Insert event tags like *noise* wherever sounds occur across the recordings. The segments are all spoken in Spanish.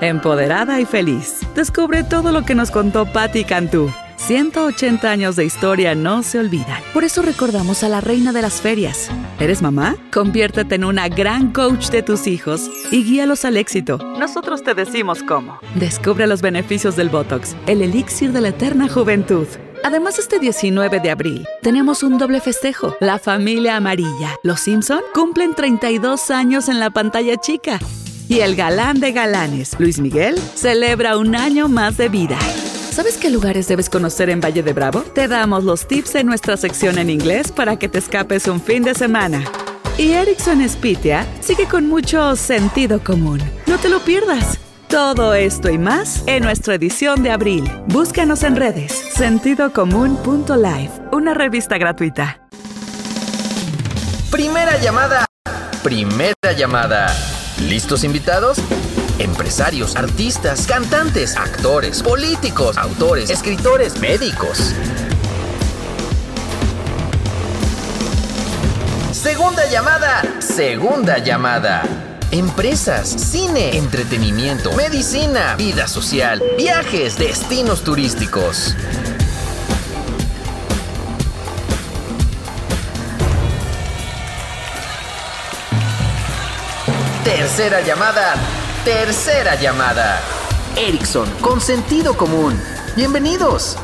Empoderada y feliz. Descubre todo lo que nos contó Patti Cantú. 180 años de historia no se olvidan. Por eso recordamos a la reina de las ferias. ¿Eres mamá? Conviértete en una gran coach de tus hijos y guíalos al éxito. Nosotros te decimos cómo. Descubre los beneficios del Botox, el elixir de la eterna juventud. Además, este 19 de abril tenemos un doble festejo. La familia amarilla. Los Simpson cumplen 32 años en la pantalla chica. Y el galán de galanes, Luis Miguel, celebra un año más de vida. ¿Sabes qué lugares debes conocer en Valle de Bravo? Te damos los tips en nuestra sección en inglés para que te escapes un fin de semana. Y Erickson Spitia sigue con mucho sentido común. No te lo pierdas. Todo esto y más en nuestra edición de abril. Búscanos en redes. Sentidocomún.life, una revista gratuita. Primera llamada. Primera llamada. ¿Listos invitados? Empresarios, artistas, cantantes, actores, políticos, autores, escritores, médicos. Segunda llamada. Segunda llamada. Empresas, cine, entretenimiento, medicina, vida social, viajes, destinos turísticos. Tercera llamada. Tercera llamada. Ericsson, con sentido común. Bienvenidos.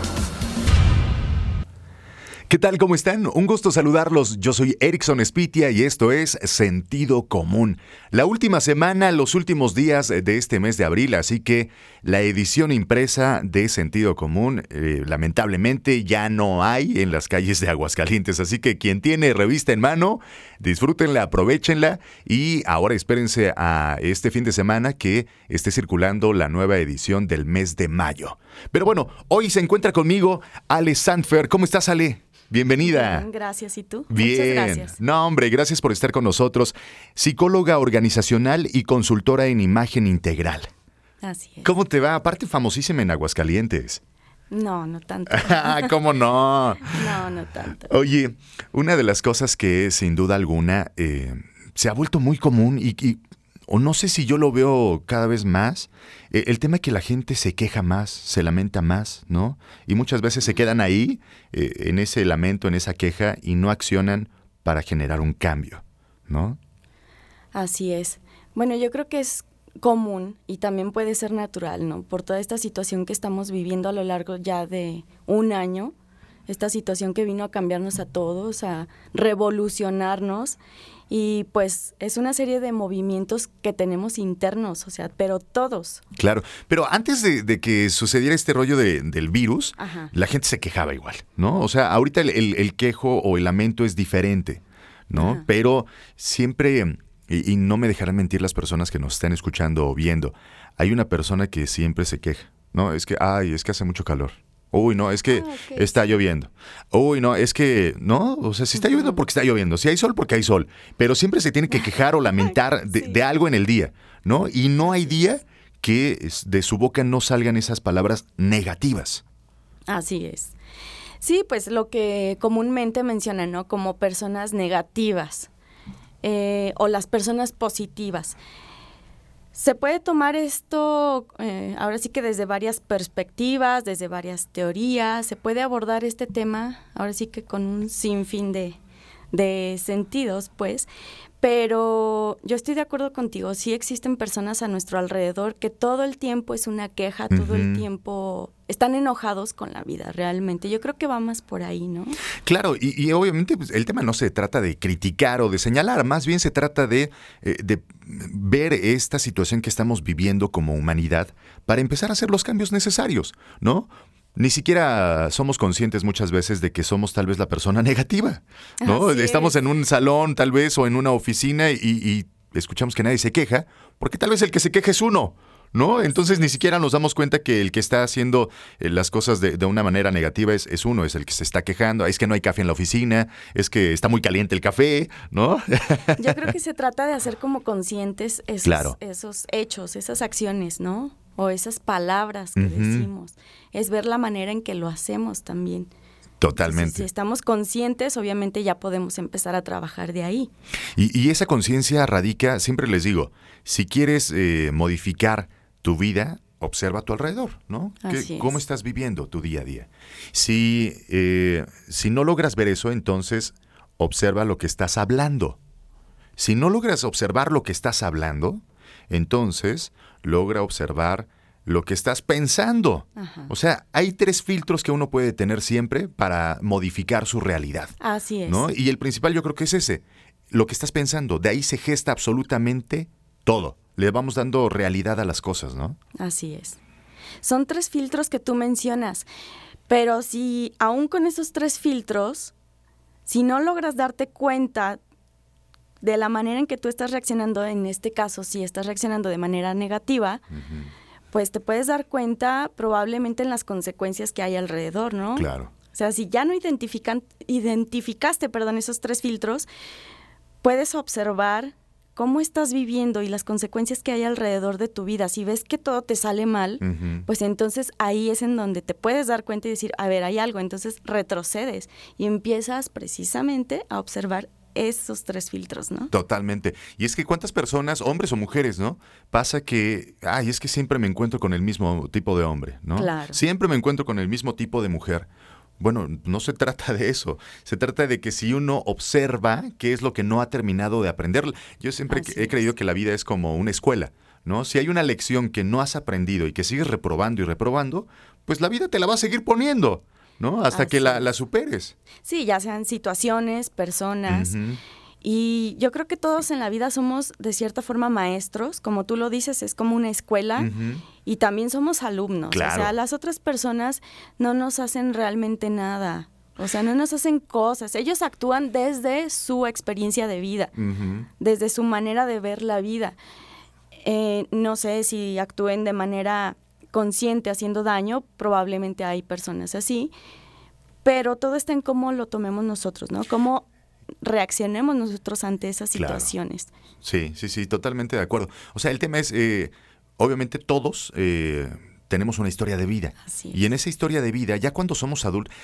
¿Qué tal? ¿Cómo están? Un gusto saludarlos. Yo soy Erickson Spitia y esto es Sentido Común. La última semana, los últimos días de este mes de abril, así que la edición impresa de Sentido Común, eh, lamentablemente ya no hay en las calles de Aguascalientes, así que quien tiene revista en mano, disfrútenla, aprovechenla y ahora espérense a este fin de semana que esté circulando la nueva edición del mes de mayo. Pero bueno, hoy se encuentra conmigo Ale Sandfer. ¿Cómo estás, Ale? Bienvenida. Bien, gracias. ¿Y tú? Bien. Muchas gracias. No, hombre, gracias por estar con nosotros. Psicóloga organizacional y consultora en imagen integral. Así es. ¿Cómo te va? Aparte, famosísima en Aguascalientes. No, no tanto. ¿Cómo no? *laughs* no, no tanto. Oye, una de las cosas que sin duda alguna eh, se ha vuelto muy común y, y, o no sé si yo lo veo cada vez más, eh, el tema es que la gente se queja más, se lamenta más, ¿no? Y muchas veces se quedan ahí, eh, en ese lamento, en esa queja, y no accionan para generar un cambio, ¿no? Así es. Bueno, yo creo que es común y también puede ser natural, ¿no? Por toda esta situación que estamos viviendo a lo largo ya de un año, esta situación que vino a cambiarnos a todos, a revolucionarnos y pues es una serie de movimientos que tenemos internos, o sea, pero todos. Claro, pero antes de, de que sucediera este rollo de, del virus, Ajá. la gente se quejaba igual, ¿no? O sea, ahorita el, el- el quejo o el lamento es diferente, ¿no? Ajá. Pero siempre, y, y no me dejarán mentir las personas que nos están escuchando o viendo, hay una persona que siempre se queja, ¿no? Es que, ay, es que hace mucho calor. Uy, no, es que Ah, está lloviendo. Uy, no, es que, no, o sea, si está lloviendo porque está lloviendo, si hay sol porque hay sol, pero siempre se tiene que quejar o *laughs* lamentar de, Sí. de algo en el día, ¿no? Y no hay día que de su boca no salgan esas palabras negativas. Así es. Sí, pues lo que comúnmente mencionan, ¿no? Como personas negativas eh, o las personas positivas. Se puede tomar esto eh, ahora sí que desde varias perspectivas, desde varias teorías, se puede abordar este tema ahora sí que con un sinfín de, de sentidos, pues, pero yo estoy de acuerdo contigo, sí existen personas a nuestro alrededor que todo el tiempo es una queja, todo el tiempo están enojados con la vida realmente. Yo creo que va más por ahí, ¿no? Claro, y, y obviamente pues, el tema no se trata de criticar o de señalar, más bien se trata de, eh, de ver esta situación que estamos viviendo como humanidad para empezar a hacer los cambios necesarios, ¿no? Ni siquiera somos conscientes muchas veces de que somos tal vez la persona *laughs* negativa, ¿no? Así Estamos es. en un salón tal vez o en una oficina y, y escuchamos que nadie se queja, porque tal vez el que se queja es uno. ¿no? Entonces ni siquiera nos damos cuenta que el que está haciendo eh, las cosas de, una manera negativa es, es, uno, es el que se está quejando, es que no hay café en la oficina, es que está muy caliente el café, ¿no? *laughs* Yo creo que se trata de hacer como conscientes esos, esos hechos, esas acciones, ¿no? O esas palabras que decimos. Es ver la manera en que lo hacemos también. Totalmente. si estamos conscientes, obviamente ya podemos empezar a trabajar de ahí. Y, esa conciencia radica, siempre les digo, si quieres eh, modificar tu vida, observa a tu alrededor, ¿no? ¿Cómo estás viviendo tu día a día? Si, eh, si no logras ver eso, entonces observa lo que estás hablando. Si no logras observar lo que estás hablando, entonces logra observar lo que estás pensando. O sea, hay tres filtros que uno puede tener siempre para modificar su realidad. Así es. ¿no? Y el principal yo creo que es ese, lo que estás pensando. De ahí se gesta absolutamente todo le vamos dando realidad a las cosas, ¿no? Así es. Son tres filtros que tú mencionas, pero si aún con esos tres filtros, si no logras darte cuenta de la manera en que tú estás reaccionando, en este caso, si estás reaccionando de manera negativa, pues te puedes dar cuenta probablemente en las consecuencias que hay alrededor, ¿no? Claro. O sea, si ya no identifican, identificaste perdón, esos tres filtros, puedes observar cómo estás viviendo y las consecuencias que hay alrededor de tu vida, si ves que todo te sale mal, pues entonces ahí es en donde te puedes dar cuenta y decir, a ver, hay algo, entonces retrocedes y empiezas precisamente a observar esos tres filtros, ¿no? Totalmente. Y es que cuántas personas, hombres o mujeres, ¿no? Pasa que, ay, es que siempre me encuentro con el mismo tipo de hombre, ¿no? Claro. Siempre me encuentro con el mismo tipo de mujer. Bueno, no se trata de eso. Se trata de que si uno observa qué es lo que no ha terminado de aprender. Yo siempre he creído que la vida es como una escuela, ¿no? Si hay una lección que no has aprendido y que sigues reprobando y reprobando, pues la vida te la va a seguir poniendo, ¿no? Hasta que la, superes. Sí, ya sean situaciones, personas. Y yo creo que todos en la vida somos de cierta forma maestros, como tú lo dices, es como una escuela y también somos alumnos. O sea, las otras personas no nos hacen realmente nada. O sea, no nos hacen cosas. Ellos actúan desde su experiencia de vida, desde su manera de ver la vida. Eh, no sé si actúen de manera consciente haciendo daño, probablemente hay personas así, pero todo está en cómo lo tomemos nosotros, ¿no? Cómo reaccionemos nosotros ante esas situaciones. Sí, sí, sí, totalmente de acuerdo. O sea, el tema es, eh, obviamente todos eh, tenemos una historia de vida. Y en esa historia de vida, ya cuando somos adultos,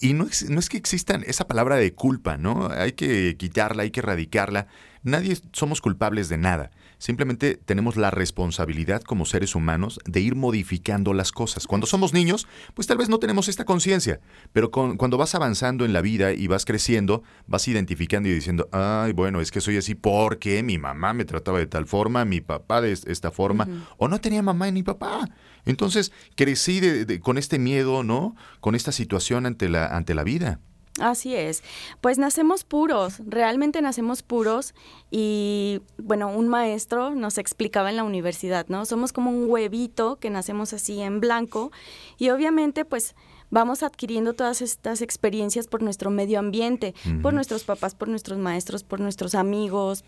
y, no, es, no es que existan esa palabra de culpa, ¿no? Hay que quitarla, hay que erradicarla. Nadie somos culpables de nada. Simplemente tenemos la responsabilidad como seres humanos de ir modificando las cosas. Cuando somos niños, pues tal vez no tenemos esta conciencia, pero cuando vas avanzando en la vida y vas creciendo, vas identificando y diciendo, ay, bueno, es que soy así porque mi mamá me trataba de tal forma, mi papá de esta forma, o no tenía mamá ni papá. Entonces crecí con este miedo, ¿no? Con esta situación ante la, ante la vida. Así es. Pues nacemos puros, realmente nacemos puros y bueno, un maestro nos explicaba en la universidad, ¿no? Somos como un huevito que nacemos así en blanco y obviamente pues vamos adquiriendo todas estas experiencias por nuestro medio ambiente, por nuestros papás, por nuestros maestros, por nuestros amigos,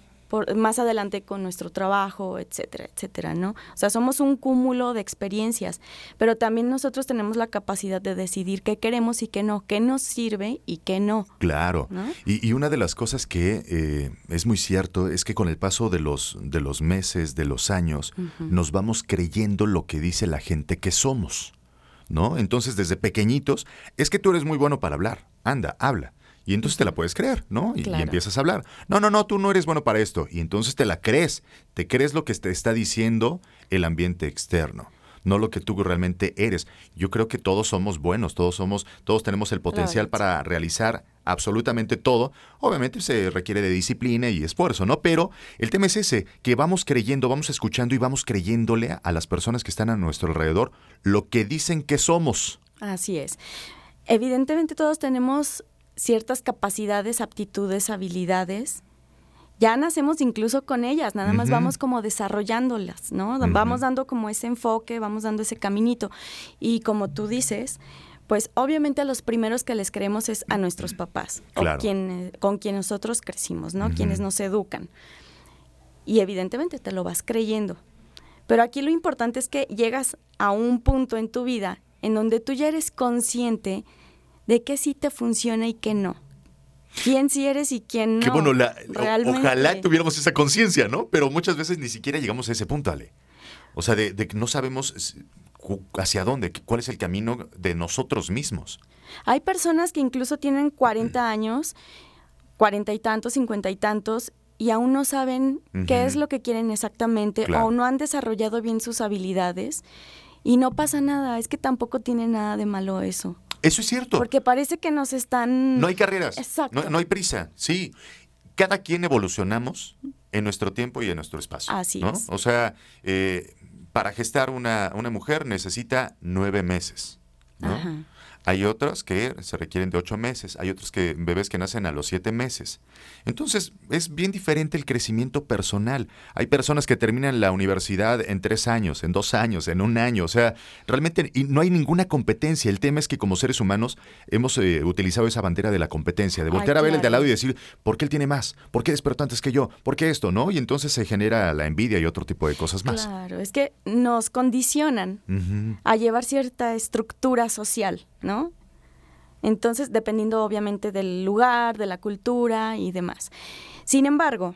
más adelante con nuestro trabajo, etcétera, etcétera, ¿no? O sea, somos un cúmulo de experiencias, pero también nosotros tenemos la capacidad de decidir qué queremos y qué no, qué nos sirve y qué no. Claro. Y, una de las cosas que eh, es muy cierto es que con el paso de los, de los meses, de los años, nos vamos creyendo lo que dice la gente que somos. ¿No? Entonces, desde pequeñitos, es que tú eres muy bueno para hablar. Anda, habla. Y entonces te la puedes creer, ¿no? Y, empiezas a hablar. No, no, no, tú no eres bueno para esto. Y entonces te la crees. Te crees lo que te está diciendo el ambiente externo no lo que tú realmente eres. Yo creo que todos somos buenos, todos somos, todos tenemos el potencial para realizar absolutamente todo. Obviamente se requiere de disciplina y esfuerzo, ¿no? Pero el tema es ese, que vamos creyendo, vamos escuchando y vamos creyéndole a las personas que están a nuestro alrededor lo que dicen que somos. Así es. Evidentemente todos tenemos ciertas capacidades, aptitudes, habilidades, ya nacemos incluso con ellas, nada más vamos como desarrollándolas, ¿no? Vamos dando como ese enfoque, vamos dando ese caminito. Y como tú dices, pues obviamente a los primeros que les creemos es a nuestros papás, o quien, con quien nosotros crecimos, ¿no? Quienes nos educan. y evidentemente te lo vas creyendo. Pero aquí lo importante es que llegas a un punto en tu vida en donde tú ya eres consciente de que sí te funciona y que no. Quién sí eres y quién no. Que bueno, ojalá tuviéramos esa conciencia, ¿no? Pero muchas veces ni siquiera llegamos a ese punto, Ale. O sea, de, que no sabemos hacia dónde, cuál es el camino de nosotros mismos. Hay personas que incluso tienen 40 años, cuarenta y tantos, cincuenta y tantos, y aún no saben qué es lo que quieren exactamente o no han desarrollado bien sus habilidades. Y no pasa nada, es que tampoco tiene nada de malo eso. Eso es cierto. Porque parece que nos están... No hay carreras. Exacto. No, hay prisa, sí. Cada quien evolucionamos en nuestro tiempo y en nuestro espacio. Así es. O sea, eh, para gestar una, una, mujer necesita nueve meses. ¿no? Hay otras que se requieren de ocho meses, hay otros que bebés que nacen a los siete meses. Entonces, es bien diferente el crecimiento personal. Hay personas que terminan la universidad en tres años, en dos años, en un año. O sea, realmente no hay ninguna competencia. El tema es que como seres humanos hemos eh, utilizado esa bandera de la competencia, de voltear a ver el de al lado y decir, ¿por qué él tiene más? ¿Por qué despertó antes que yo? ¿Por qué esto? ¿No? Y entonces se genera la envidia y otro tipo de cosas más. Claro, es que nos condicionan a llevar cierta estructura social. ¿No? Entonces, dependiendo obviamente del lugar, de la cultura y demás. Sin embargo,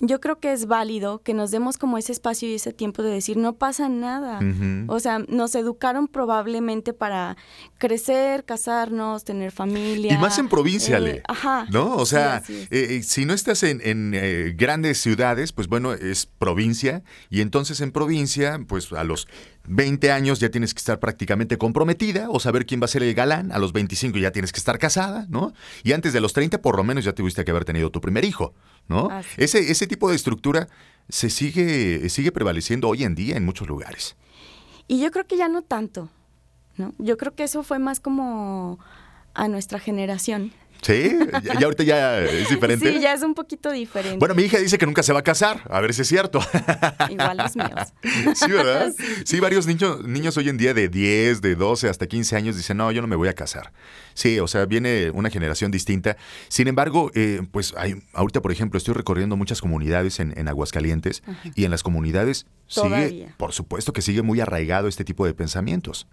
yo creo que es válido que nos demos como ese espacio y ese tiempo de decir, no pasa nada. O sea, nos educaron probablemente para crecer, casarnos, tener familia. Y más en provincia, eh, ajá. ¿No? O sea, eh, eh, si no estás en, en grandes ciudades, pues bueno, es provincia. Y entonces en provincia, pues a los 20 años ya tienes que estar prácticamente comprometida o saber quién va a ser el galán. A los 25 ya tienes que estar casada, ¿no? Y antes de los 30 por lo menos ya tuviste que haber tenido tu primer hijo, ¿no? Ese, ese tipo de estructura se sigue, sigue prevaleciendo hoy en día en muchos lugares. Y yo creo que ya no tanto, ¿no? Yo creo que eso fue más como a nuestra generación. Sí, ya, ahorita ya es diferente. Sí, ya es un poquito diferente. Bueno, mi hija dice que nunca se va a casar, a ver si es cierto. Igual los míos. Sí, ¿verdad? *laughs* Sí, varios niños, niños hoy en día de 10, de 12 hasta 15 años dicen, no, yo no me voy a casar. Sí, o sea, viene una generación distinta. Sin embargo, eh, pues hay, ahorita, por ejemplo, estoy recorriendo muchas comunidades en, Aguascalientes y en las comunidades sigue, por supuesto que sigue muy arraigado este tipo de pensamientos.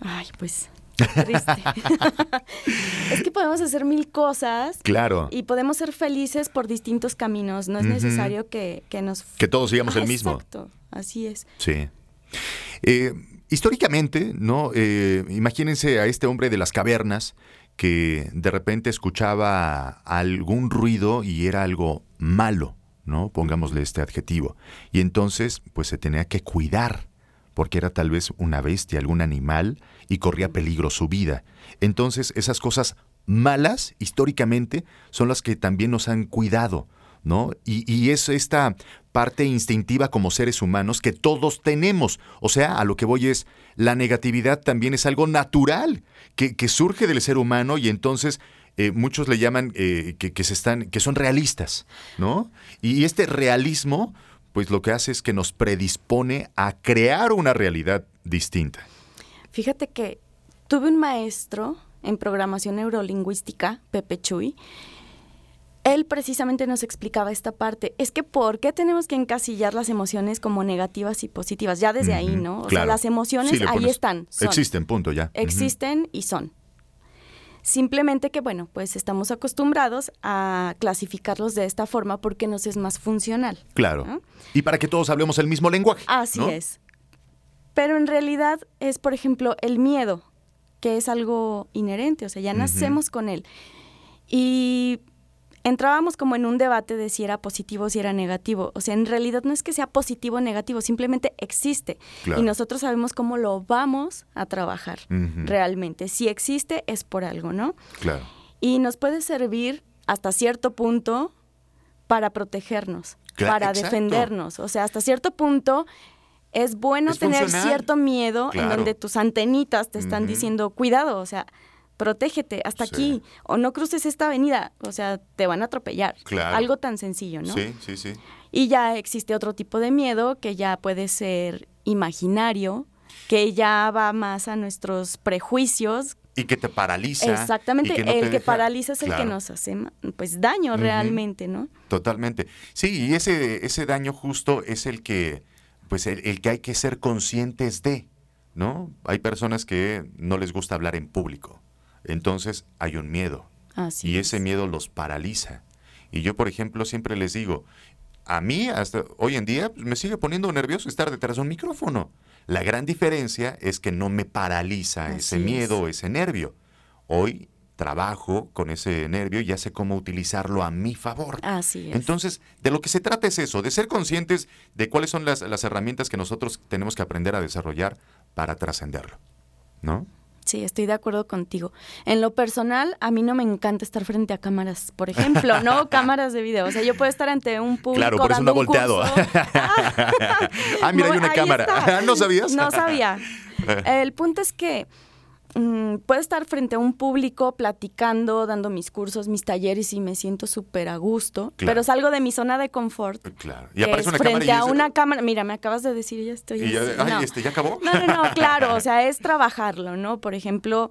Ay, pues Triste. *laughs* es que podemos hacer mil cosas. Claro. Y podemos ser felices por distintos caminos. No es necesario que, nos... Que todos sigamos el mismo. Exacto. Así es. Sí. Eh, históricamente, ¿no? Eh, imagínense a este hombre de las cavernas que de repente escuchaba algún ruido y era algo malo, ¿no? Pongámosle este adjetivo. Y entonces, pues se tenía que cuidar porque era tal vez una bestia, algún animal, y corría peligro su vida. Entonces, esas cosas malas, históricamente, son las que también nos han cuidado, ¿no? Y, es esta parte instintiva como seres humanos que todos tenemos. O sea, a lo que voy es, la negatividad también es algo natural, que, surge del ser humano y entonces... Eh, muchos le llaman eh, que, que, se están, que son realistas, ¿no? Y este realismo, pues lo que hace es que nos predispone a crear una realidad distinta. Fíjate que tuve un maestro en programación neurolingüística, Pepe Chuy. Él precisamente nos explicaba esta parte. Es que ¿por qué tenemos que encasillar las emociones como negativas y positivas? Ya desde ahí, ¿no? O sea, las emociones ahí están. Existen, punto, ya. Existen y son. Simplemente que, bueno, pues estamos acostumbrados a clasificarlos de esta forma porque nos es más funcional. Claro. Y para que todos hablemos el mismo lenguaje. Así es. Pero en realidad es, por ejemplo, el miedo, que es algo inherente, o sea, ya nacemos con él. Y entrábamos como en un debate de si era positivo o si era negativo. O sea, en realidad no es que sea positivo o negativo, simplemente existe. Y nosotros sabemos cómo lo vamos a trabajar realmente. Si existe es por algo, ¿no? Claro. Y nos puede servir hasta cierto punto para protegernos, para defendernos. O sea, hasta cierto punto es bueno tener cierto miedo en donde tus antenitas te están diciendo, cuidado, o sea, protégete hasta aquí o no cruces esta avenida, o sea, te van a atropellar. Algo tan sencillo, ¿no? Sí, sí, sí. Y ya existe otro tipo de miedo que ya puede ser imaginario, que ya va más a nuestros prejuicios, Y que te paraliza. Exactamente, y que no el que deja- paraliza es el que Claro. nos hace pues daño realmente, ¿no? Totalmente. Sí, y ese, ese daño justo es el que, pues el, el que hay que ser conscientes de, ¿no? Hay personas que no les gusta hablar en público. Entonces hay un miedo. Así y es. ese miedo los paraliza. Y yo, por ejemplo, siempre les digo, a mí hasta hoy en día pues, me sigue poniendo nervioso estar detrás de un micrófono. La gran diferencia es que no me paraliza Así ese es. miedo, ese nervio. Hoy trabajo con ese nervio y ya sé cómo utilizarlo a mi favor. Así es. Entonces, de lo que se trata es eso, de ser conscientes de cuáles son las, las herramientas que nosotros tenemos que aprender a desarrollar para trascenderlo. ¿No? Sí, estoy de acuerdo contigo. En lo personal, a mí no me encanta estar frente a cámaras, por ejemplo, no *laughs* cámaras de video. O sea, yo puedo estar ante un público Claro, por eso no volteado. *laughs* Ah, mira, hay una cámara. está. *laughs* ¿No sabías? No sabía. El punto es que mm, puedo estar frente a un público platicando, dando mis cursos, mis talleres y me siento súper a gusto, Claro. pero salgo de mi zona de confort. Claro. Y aparece una cámara frente y a una cámara. Mira, me acabas de decir, ya estoy. Y ya, ay, No. este, ¿ya acabó? No, no, no, claro, o *laughs* sea, es trabajarlo, ¿no? Por ejemplo,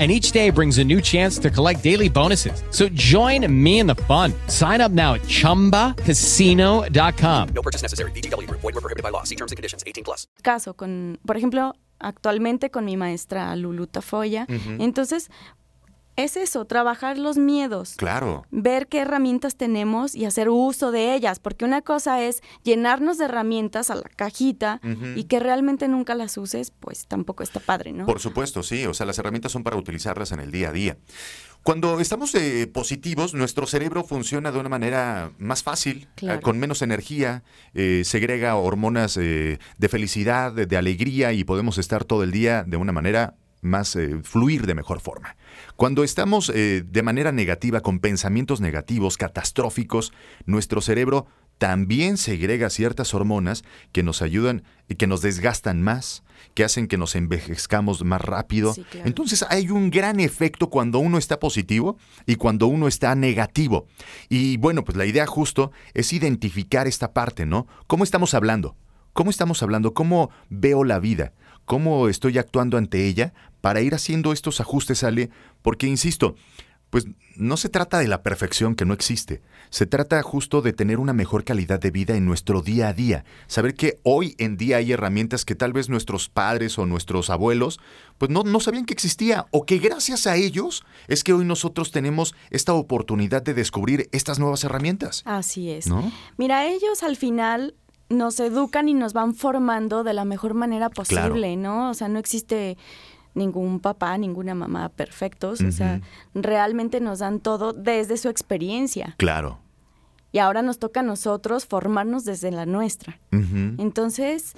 And each day brings a new chance to collect daily bonuses. So join me in the fun. Sign up now at chumbacasino.com. No purchase necessary. VGW Group. Void were prohibited by law. See terms and conditions. 18 plus. caso con, por ejemplo, actualmente con mi maestra Lulu Tafoya. Entonces, es eso, trabajar los miedos. Claro. ver qué herramientas tenemos y hacer uso de ellas, porque una cosa es llenarnos de herramientas a la cajita y que realmente nunca las uses, pues tampoco está padre, ¿no? Por supuesto, sí. O sea, las herramientas son para utilizarlas en el día a día. Cuando estamos eh, positivos, nuestro cerebro funciona de una manera más fácil, Claro. eh, con menos energía, eh, segrega hormonas eh, de felicidad, de, de alegría y podemos estar todo el día de una manera más eh, fluir de mejor forma. Cuando estamos eh, de manera negativa, con pensamientos negativos, catastróficos, nuestro cerebro también segrega ciertas hormonas que nos ayudan y que nos desgastan más, que hacen que nos envejezcamos más rápido. Sí, claro. Entonces hay un gran efecto cuando uno está positivo y cuando uno está negativo. Y bueno, pues la idea justo es identificar esta parte, ¿no? ¿Cómo estamos hablando? ¿Cómo estamos hablando? ¿Cómo veo la vida? ¿Cómo estoy actuando ante ella para ir haciendo estos ajustes, Ale? Porque, insisto, pues no se trata de la perfección que no existe, se trata justo de tener una mejor calidad de vida en nuestro día a día, saber que hoy en día hay herramientas que tal vez nuestros padres o nuestros abuelos pues no, no sabían que existía o que gracias a ellos es que hoy nosotros tenemos esta oportunidad de descubrir estas nuevas herramientas. Así es. ¿No? Mira, ellos al final nos educan y nos van formando de la mejor manera posible, ¿no? O sea, no existe ningún papá, ninguna mamá perfectos, o sea, realmente nos dan todo desde su experiencia. Claro. Y ahora nos toca a nosotros formarnos desde la nuestra. Entonces,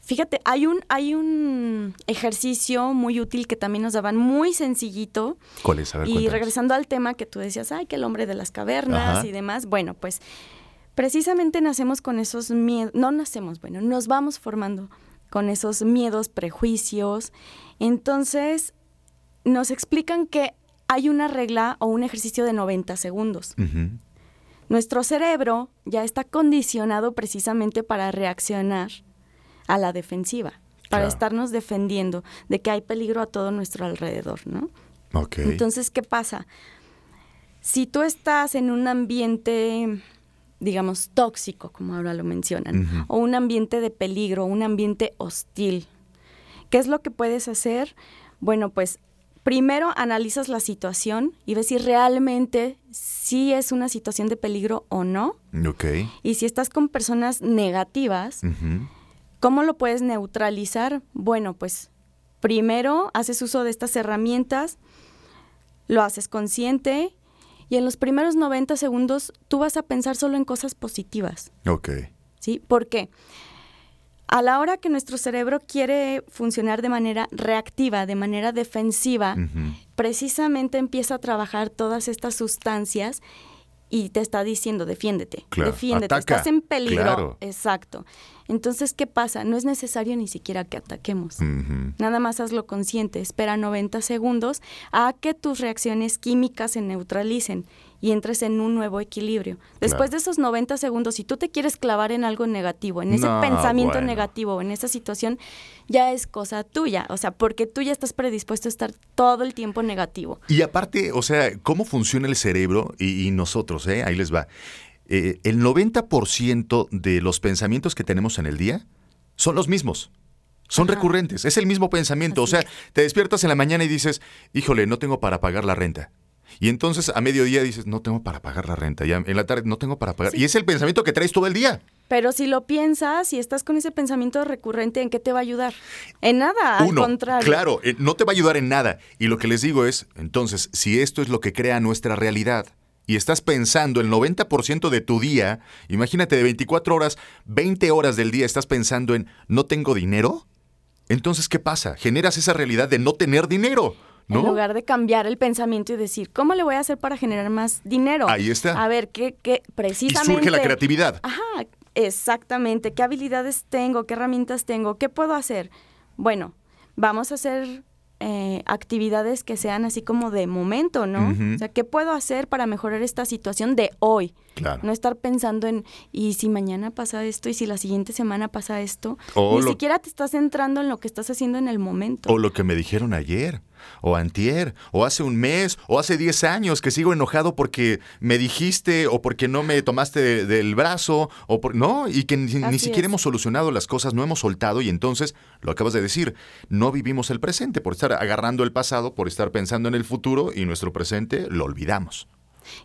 fíjate, hay un, hay un ejercicio muy útil que también nos daban, muy sencillito. ¿Cuál es? A ver, y cuéntanos. regresando al tema que tú decías, ay, que el hombre de las cavernas Ajá. y demás, bueno, pues precisamente nacemos con esos miedos, no nacemos, bueno, nos vamos formando con esos miedos, prejuicios. Entonces, nos explican que hay una regla o un ejercicio de 90 segundos. Nuestro cerebro ya está condicionado precisamente para reaccionar a la defensiva, para Claro. estarnos defendiendo de que hay peligro a todo nuestro alrededor, ¿no? Entonces, ¿qué pasa? Si tú estás en un ambiente, digamos, tóxico, como ahora lo mencionan, o un ambiente de peligro, un ambiente hostil, ¿qué es lo que puedes hacer? Bueno, pues primero analizas la situación y ves si realmente sí es una situación de peligro o no. ok. Y si estás con personas negativas. ¿Cómo lo puedes neutralizar? Bueno, pues primero haces uso de estas herramientas, lo haces consciente y en los primeros 90 segundos tú vas a pensar solo en cosas positivas, Ok. ¿sí? ¿Por qué? A la hora que nuestro cerebro quiere funcionar de manera reactiva, de manera defensiva, precisamente empieza a trabajar todas estas sustancias y te está diciendo, defiéndete, Claro, defiéndete, ataca, estás en peligro. claro. Exacto. Entonces, ¿qué pasa? No es necesario ni siquiera que ataquemos. Nada más hazlo consciente. Espera 90 segundos a que tus reacciones químicas se neutralicen y entres en un nuevo equilibrio. Después de esos 90 segundos, si tú te quieres clavar en algo negativo, en ese No, pensamiento bueno. negativo, en esa situación, ya es cosa tuya. O sea, porque tú ya estás predispuesto a estar todo el tiempo negativo. Y aparte, o sea, ¿cómo funciona el cerebro y, y nosotros? eh? Ahí les va. Eh, el 90% de los pensamientos que tenemos en el día son los mismos. Son Ajá. recurrentes, es el mismo pensamiento. o sea, te despiertas en la mañana y dices, híjole, no tengo para pagar la renta. Y entonces a mediodía dices, no tengo para pagar la renta. Ya en la tarde no tengo para pagar. Sí. Y es el pensamiento que traes todo el día. Pero si lo piensas, si estás con ese pensamiento recurrente, ¿en qué te va a ayudar? En nada, al Uno, contrario. claro, eh, no te va a ayudar en nada. Y lo que les digo es, entonces, si esto es lo que crea nuestra realidad y estás pensando el 90% de tu día, imagínate de 24 horas, 20 horas del día estás pensando en no tengo dinero, entonces, ¿qué pasa? Generas esa realidad de no tener dinero, ¿no? En lugar de cambiar el pensamiento y decir, ¿cómo le voy a hacer para generar más dinero? Ahí está. A ver, ¿qué, qué y precisamente? surge la creatividad. Ajá, exactamente. ¿Qué habilidades tengo? ¿Qué herramientas tengo? ¿Qué puedo hacer? Bueno, vamos a hacer eh, actividades que sean así como de momento, ¿no? O sea, ¿qué puedo hacer para mejorar esta situación de hoy? Claro. No estar pensando en, ¿y si mañana pasa esto? ¿Y si la siguiente semana pasa esto? O Ni lo- siquiera te estás centrando en lo que estás haciendo en el momento. O lo que me dijeron ayer, o antier, o hace un mes, o hace 10 años que sigo enojado porque me dijiste o porque no me tomaste de- del brazo, o por, no, y que ni, siquiera es. hemos solucionado las cosas, no hemos soltado y entonces, lo acabas de decir, no vivimos el presente por estar agarrando el pasado, por estar pensando en el futuro y nuestro presente lo olvidamos.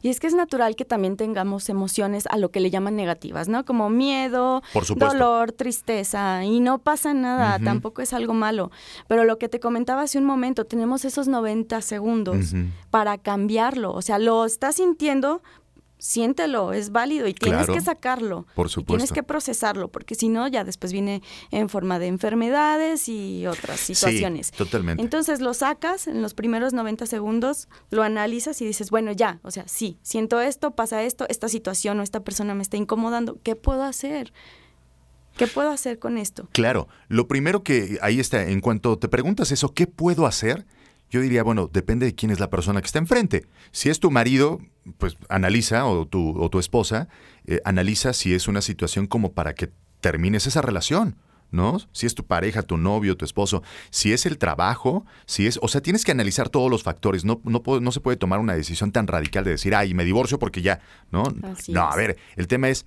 Y es que es natural que también tengamos emociones a lo que le llaman negativas, ¿no? Como miedo, Por dolor, tristeza, y no pasa nada, tampoco es algo malo. Pero lo que te comentaba hace un momento, tenemos esos 90 segundos para cambiarlo. O sea, lo estás sintiendo, siéntelo, es válido y tienes Claro. que sacarlo. Por y supuesto. tienes que procesarlo, porque si no, ya después viene en forma de enfermedades y otras situaciones. Sí, totalmente. Entonces lo sacas en los primeros 90 segundos, lo analizas y dices, bueno, ya, o sea, sí, siento esto, pasa esto, esta situación o esta persona me está incomodando, ¿qué puedo hacer? ¿Qué puedo hacer con esto? Claro, lo primero que ahí está, en cuanto te preguntas eso, ¿qué puedo hacer? Yo diría, bueno, depende de quién es la persona que está enfrente. Si es tu marido, pues analiza, o tu, o tu esposa, eh, analiza si es una situación como para que termines esa relación. ¿No? Si es tu pareja, tu novio, tu esposo, si es el trabajo, si es, o sea, tienes que analizar todos los factores. No, no, se puede tomar una decisión tan radical de decir, ay, me divorcio porque ya, ¿no? Así no, es. a ver, el tema es,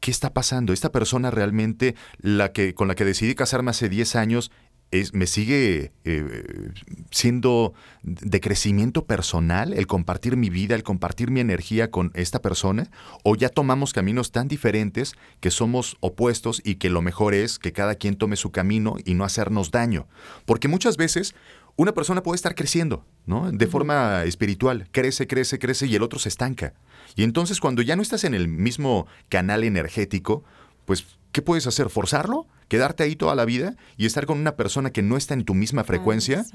¿qué está pasando? Esta persona realmente, la que, con la que decidí casarme hace 10 años, es, me sigue eh, siendo de crecimiento personal el compartir mi vida, el compartir mi energía con esta persona, o ya tomamos caminos tan diferentes que somos opuestos y que lo mejor es que cada quien tome su camino y no hacernos daño. Porque muchas veces una persona puede estar creciendo, ¿no? De forma espiritual, crece, crece, crece y el otro se estanca. Y entonces cuando ya no estás en el mismo canal energético, pues, ¿qué puedes hacer? ¿Forzarlo? ¿Quedarte ahí toda la vida y estar con una persona que no está en tu misma frecuencia?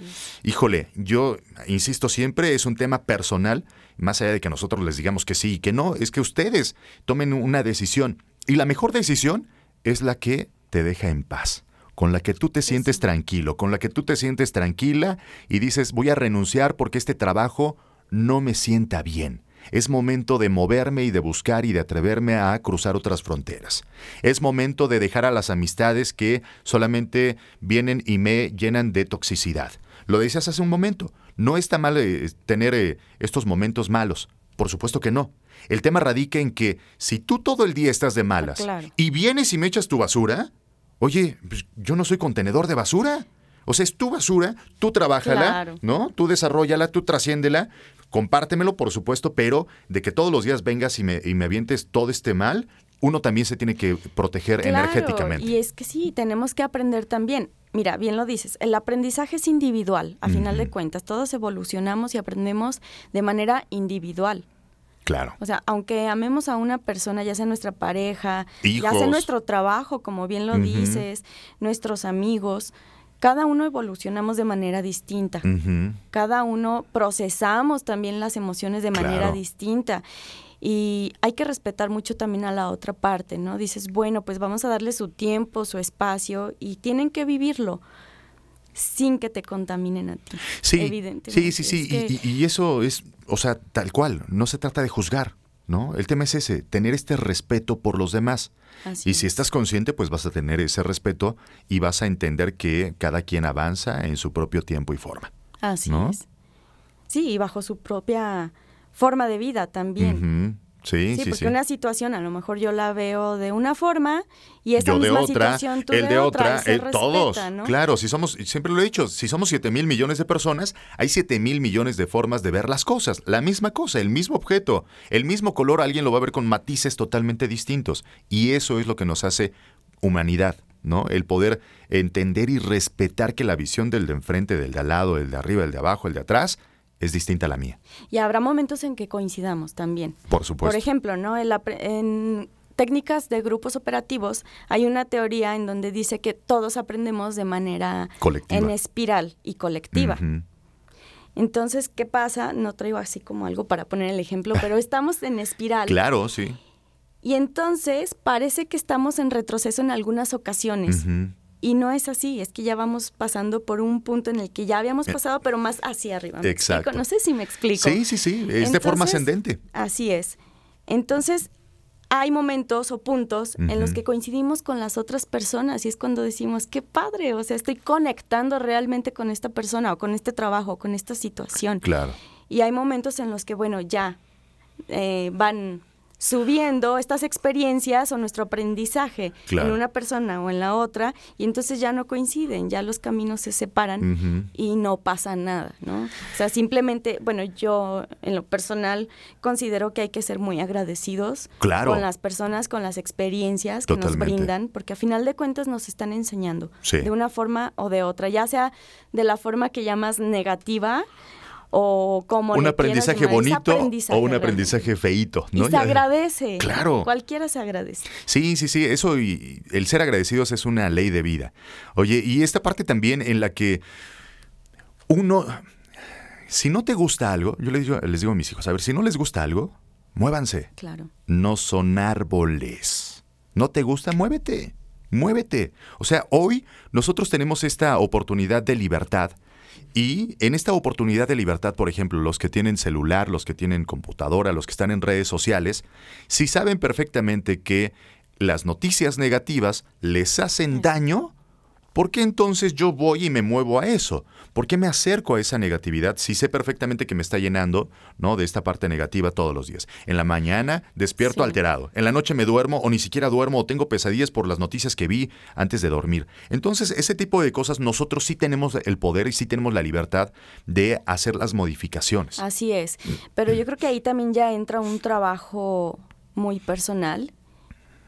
Híjole, yo insisto siempre, es un tema personal, más allá de que nosotros les digamos que sí y que no, es que ustedes tomen una decisión. Y la mejor decisión es la que te deja en paz, con la que tú te sientes tranquilo, con la que tú te sientes tranquila y dices, voy a renunciar porque este trabajo no me sienta bien. Es momento de moverme y de buscar y de atreverme a cruzar otras fronteras. Es momento de dejar a las amistades que solamente vienen y me llenan de toxicidad. Lo decías hace un momento. No está mal eh, tener eh, estos momentos malos. Por supuesto que no. El tema radica en que si tú todo el día estás de malas claro. y vienes y me echas tu basura, oye, pues, yo no soy contenedor de basura. O sea, es tu basura, tú trabájala, Claro. ¿no? Tú desarrollala, tú trasciéndela, compártemelo, por supuesto, pero de que todos los días vengas y me, y me avientes todo este mal, uno también se tiene que proteger Claro, energéticamente. Y es que sí, tenemos que aprender también. Mira, bien lo dices, el aprendizaje es individual, a final de cuentas, todos evolucionamos y aprendemos de manera individual. Claro. O sea, aunque amemos a una persona, ya sea nuestra pareja, ya sea nuestro trabajo, como bien lo dices, nuestros amigos, cada uno evolucionamos de manera distinta. Cada uno procesamos también las emociones de manera Claro. distinta. y hay que respetar mucho también a la otra parte, ¿no? Dices, bueno, pues vamos a darle su tiempo, su espacio y tienen que vivirlo sin que te contaminen a ti. Sí, evidentemente. sí, sí, sí. Es que- Y, y- y eso es, o sea, tal cual. No se trata de juzgar, ¿no? El tema es ese, tener este respeto por los demás. Así Y si es. estás consciente, pues vas a tener ese respeto y vas a entender que cada quien avanza en su propio tiempo y forma. Así ¿no? es. Sí, y bajo su propia forma de vida también. Sí, Sí, sí, porque sí. una situación a lo mejor yo la veo de una forma y esa Yo de misma otra, situación tú él de otra, eh, todos. Claro, si somos, siempre lo he dicho, si somos 7 mil millones de personas, hay 7 mil millones de formas de ver las cosas. La misma cosa, el mismo objeto, el mismo color, alguien lo va a ver con matices totalmente distintos. Y eso es lo que nos hace humanidad, ¿no? El poder entender y respetar que la visión del de enfrente, del de al lado, del de arriba, del de abajo, el de atrás, es distinta a la mía. Y habrá momentos en que coincidamos también. Por supuesto. Por ejemplo, ¿no? En, la pre- en técnicas de grupos operativos hay una teoría en donde dice que todos aprendemos de manera Colectiva. en espiral y colectiva. Entonces, ¿qué pasa? No traigo así como algo para poner el ejemplo, *laughs* pero estamos en espiral. Claro, sí. Y entonces parece que estamos en retroceso en algunas ocasiones. Y no es así, es que ya vamos pasando por un punto en el que ya habíamos pasado, pero más hacia arriba. ¿Me Eh, Exacto. explico? No sé si me explico. Sí, sí, sí, es de forma ascendente. Así es. Entonces, hay momentos o puntos en los que coincidimos con las otras personas y es cuando decimos, qué padre, o sea, estoy conectando realmente con esta persona o con este trabajo o con esta situación. Claro. Y hay momentos en los que, bueno, ya eh, van subiendo estas experiencias o nuestro aprendizaje Claro. en una persona o en la otra y entonces ya no coinciden, ya los caminos se separan y no pasa nada, ¿no? O sea, simplemente, bueno, yo en lo personal considero que hay que ser muy agradecidos Claro. con las personas, con las experiencias que Totalmente. nos brindan, porque a final de cuentas nos están enseñando Sí. de una forma o de otra, ya sea de la forma que llamas negativa o como un le aprendizaje llamar, bonito aprendizaje o un aprendizaje feíto, Y ¿no? se Ya- agradece. Claro. Cualquiera se agradece. Sí, sí, sí, eso y el ser agradecidos es una ley de vida. Oye, y esta parte también en la que uno, si no te gusta algo, yo les digo, les digo a mis hijos, a ver, si no les gusta algo, muévanse. Claro. No son árboles. ¿No te gusta? Muévete. Muévete. O sea, hoy nosotros tenemos esta oportunidad de libertad. Y en esta oportunidad de libertad, por ejemplo, los que tienen celular, los que tienen computadora, los que están en redes sociales, si saben perfectamente que las noticias negativas les hacen daño, ¿por qué entonces yo voy y me muevo a eso? ¿Por qué me acerco a esa negatividad si sé perfectamente que me está llenando ¿no? de esta parte negativa todos los días? En la mañana despierto Sí. alterado, en la noche me duermo o ni siquiera duermo o tengo pesadillas por las noticias que vi antes de dormir. Entonces, ese tipo de cosas nosotros sí tenemos el poder y sí tenemos la libertad de hacer las modificaciones. Así es. Pero yo creo que ahí también ya entra un trabajo muy personal,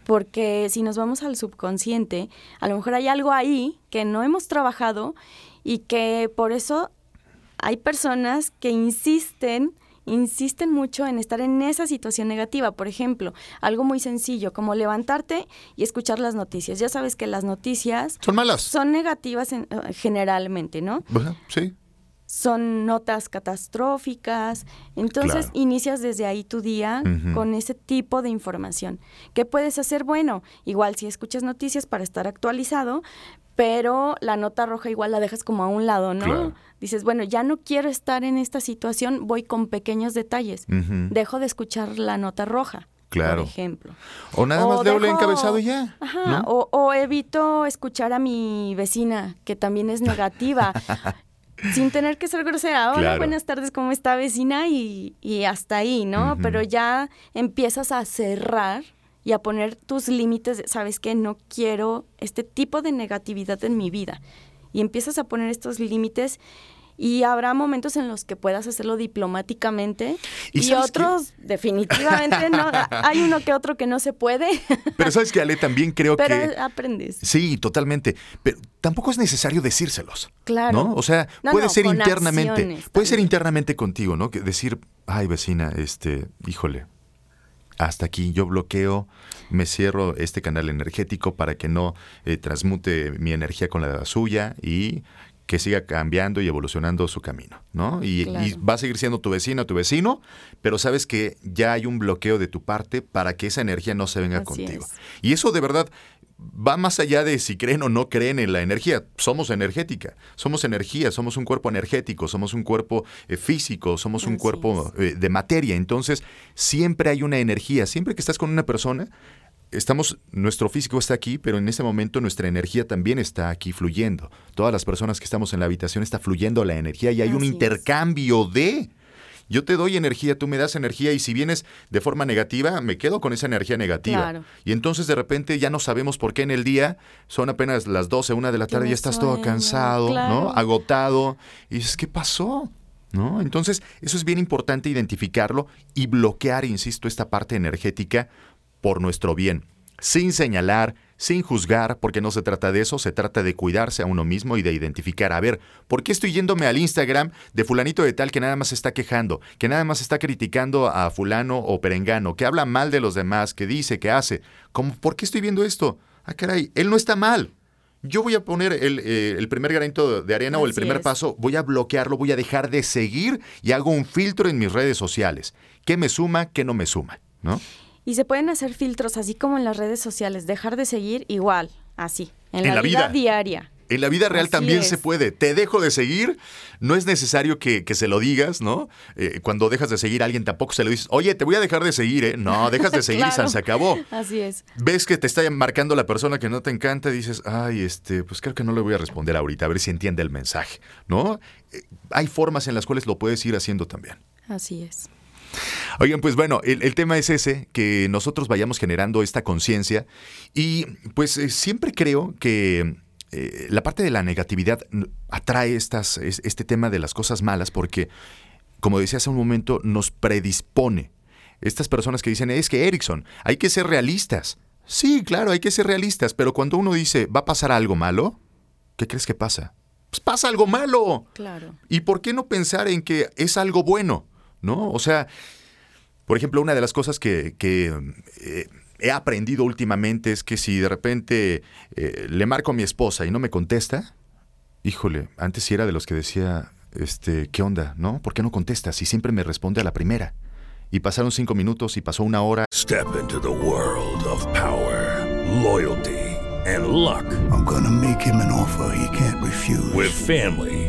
porque si nos vamos al subconsciente, a lo mejor hay algo ahí que no hemos trabajado y que por eso hay personas que insisten insisten mucho en estar en esa situación negativa. Por ejemplo, algo muy sencillo como levantarte y escuchar las noticias. Ya sabes que las noticias Son malas. son negativas en- eh, generalmente, ¿no? Sí. son notas catastróficas. Entonces Claro. inicias desde ahí tu día con ese tipo de información. ¿Qué puedes hacer? Bueno, igual si escuchas noticias para estar actualizado, pero la nota roja igual la dejas como a un lado, ¿no? Claro. Dices, bueno, ya no quiero estar en esta situación, voy con pequeños detalles. Dejo de escuchar la nota roja. Claro. Por ejemplo. O nada más leo el encabezado y ya. Ajá, ¿no? o, o evito escuchar a mi vecina, que también es negativa, *laughs* sin tener que ser grosera. Hola, Claro. buenas tardes, ¿cómo está vecina? Y, y hasta ahí, ¿no? Pero ya empiezas a cerrar y a poner tus límites, ¿sabes qué? No quiero este tipo de negatividad en mi vida. Y empiezas a poner estos límites y habrá momentos en los que puedas hacerlo diplomáticamente ¿Y y, sabes qué? otros *laughs* definitivamente no. Hay uno que otro que no se puede, *laughs* Pero sabes que Ale también creo pero que aprendes. sí, totalmente. Pero tampoco es necesario decírselos. Claro. ¿No? O sea, No, puede no, ser internamente. Puede ser internamente contigo, ¿no? Que decir, ay, vecina, este, híjole, hasta aquí yo bloqueo, me cierro este canal energético para que no eh, transmute mi energía con la suya y que siga cambiando y evolucionando su camino, ¿no? Y, Claro. y va a seguir siendo tu vecino, tu vecino, pero sabes que ya hay un bloqueo de tu parte para que esa energía no se venga Así contigo. es. Y eso de verdad va más allá de si creen o no creen en la energía. Somos energética, somos energía, somos un cuerpo energético, somos un cuerpo eh, físico, somos un cuerpo eh, de materia. Entonces, siempre hay una energía. Siempre que estás con una persona, estamos, nuestro físico está aquí, pero en ese momento nuestra energía también está aquí fluyendo. Todas las personas que estamos en la habitación está fluyendo la energía y hay un es. intercambio de... Yo te doy energía, tú me das energía y si vienes de forma negativa, me quedo con esa energía negativa. Claro. Y entonces de repente ya no sabemos por qué en el día son apenas las 12, una de la tarde, ya estás todo cansado, ¿no? Agotado. Y dices, ¿qué pasó? ¿No? Entonces, eso es bien importante identificarlo y bloquear, insisto, esta parte energética por nuestro bien, sin señalar, sin juzgar, porque no se trata de eso, se trata de cuidarse a uno mismo y de identificar, a ver, ¿por qué estoy yéndome al Instagram de fulanito de tal que nada más está quejando, que nada más está criticando a fulano o perengano, que habla mal de los demás, que dice, que hace? ¿Cómo, ¿Por qué estoy viendo esto? Ah, caray, él no está mal. Yo voy a poner el, eh, el primer granito de arena o el primer es. paso, voy a bloquearlo, voy a dejar de seguir y hago un filtro en mis redes sociales. ¿Qué me suma, qué no me suma? ¿No? Y se pueden hacer filtros así como en las redes sociales, dejar de seguir igual, así, en, En la, la vida, vida. diaria. En la vida real Así también es. se puede. Te dejo de seguir. No es necesario que, que se lo digas, ¿no? Eh, cuando dejas de seguir a alguien tampoco se lo dices, oye, te voy a dejar de seguir, ¿eh? No, dejas de *laughs* seguir y se acabó. Así es. Ves que te está marcando la persona que no te encanta y dices, ay, este, pues creo que no le voy a responder ahorita, a ver si entiende el mensaje, ¿no? Eh, hay formas en las cuales lo puedes ir haciendo también. Así es. Oigan, pues bueno, el, el tema es ese, que nosotros vayamos generando esta conciencia y pues eh, siempre creo que eh, la parte de la negatividad atrae estas, es- este tema de las cosas malas porque, como decía hace un momento, nos predispone. Estas personas que dicen, es que Erickson, hay que ser realistas. Sí, claro, hay que ser realistas, pero cuando uno dice, va a pasar algo malo, ¿qué crees que pasa? Pues pasa algo malo. Claro. ¿Y por qué no pensar en que es algo bueno? ¿No? O sea, por ejemplo, una de las cosas que, que, eh, he aprendido últimamente es que si de repente eh, le marco a mi esposa y no me contesta, híjole, antes sí era de los que decía, este, ¿qué onda? ¿No? ¿Por qué no contestas? Si siempre me responde a la primera. Y pasaron cinco minutos y pasó una hora. Step into the world of power, loyalty, and luck. I'm gonna make him an offer he can't refuse. With family,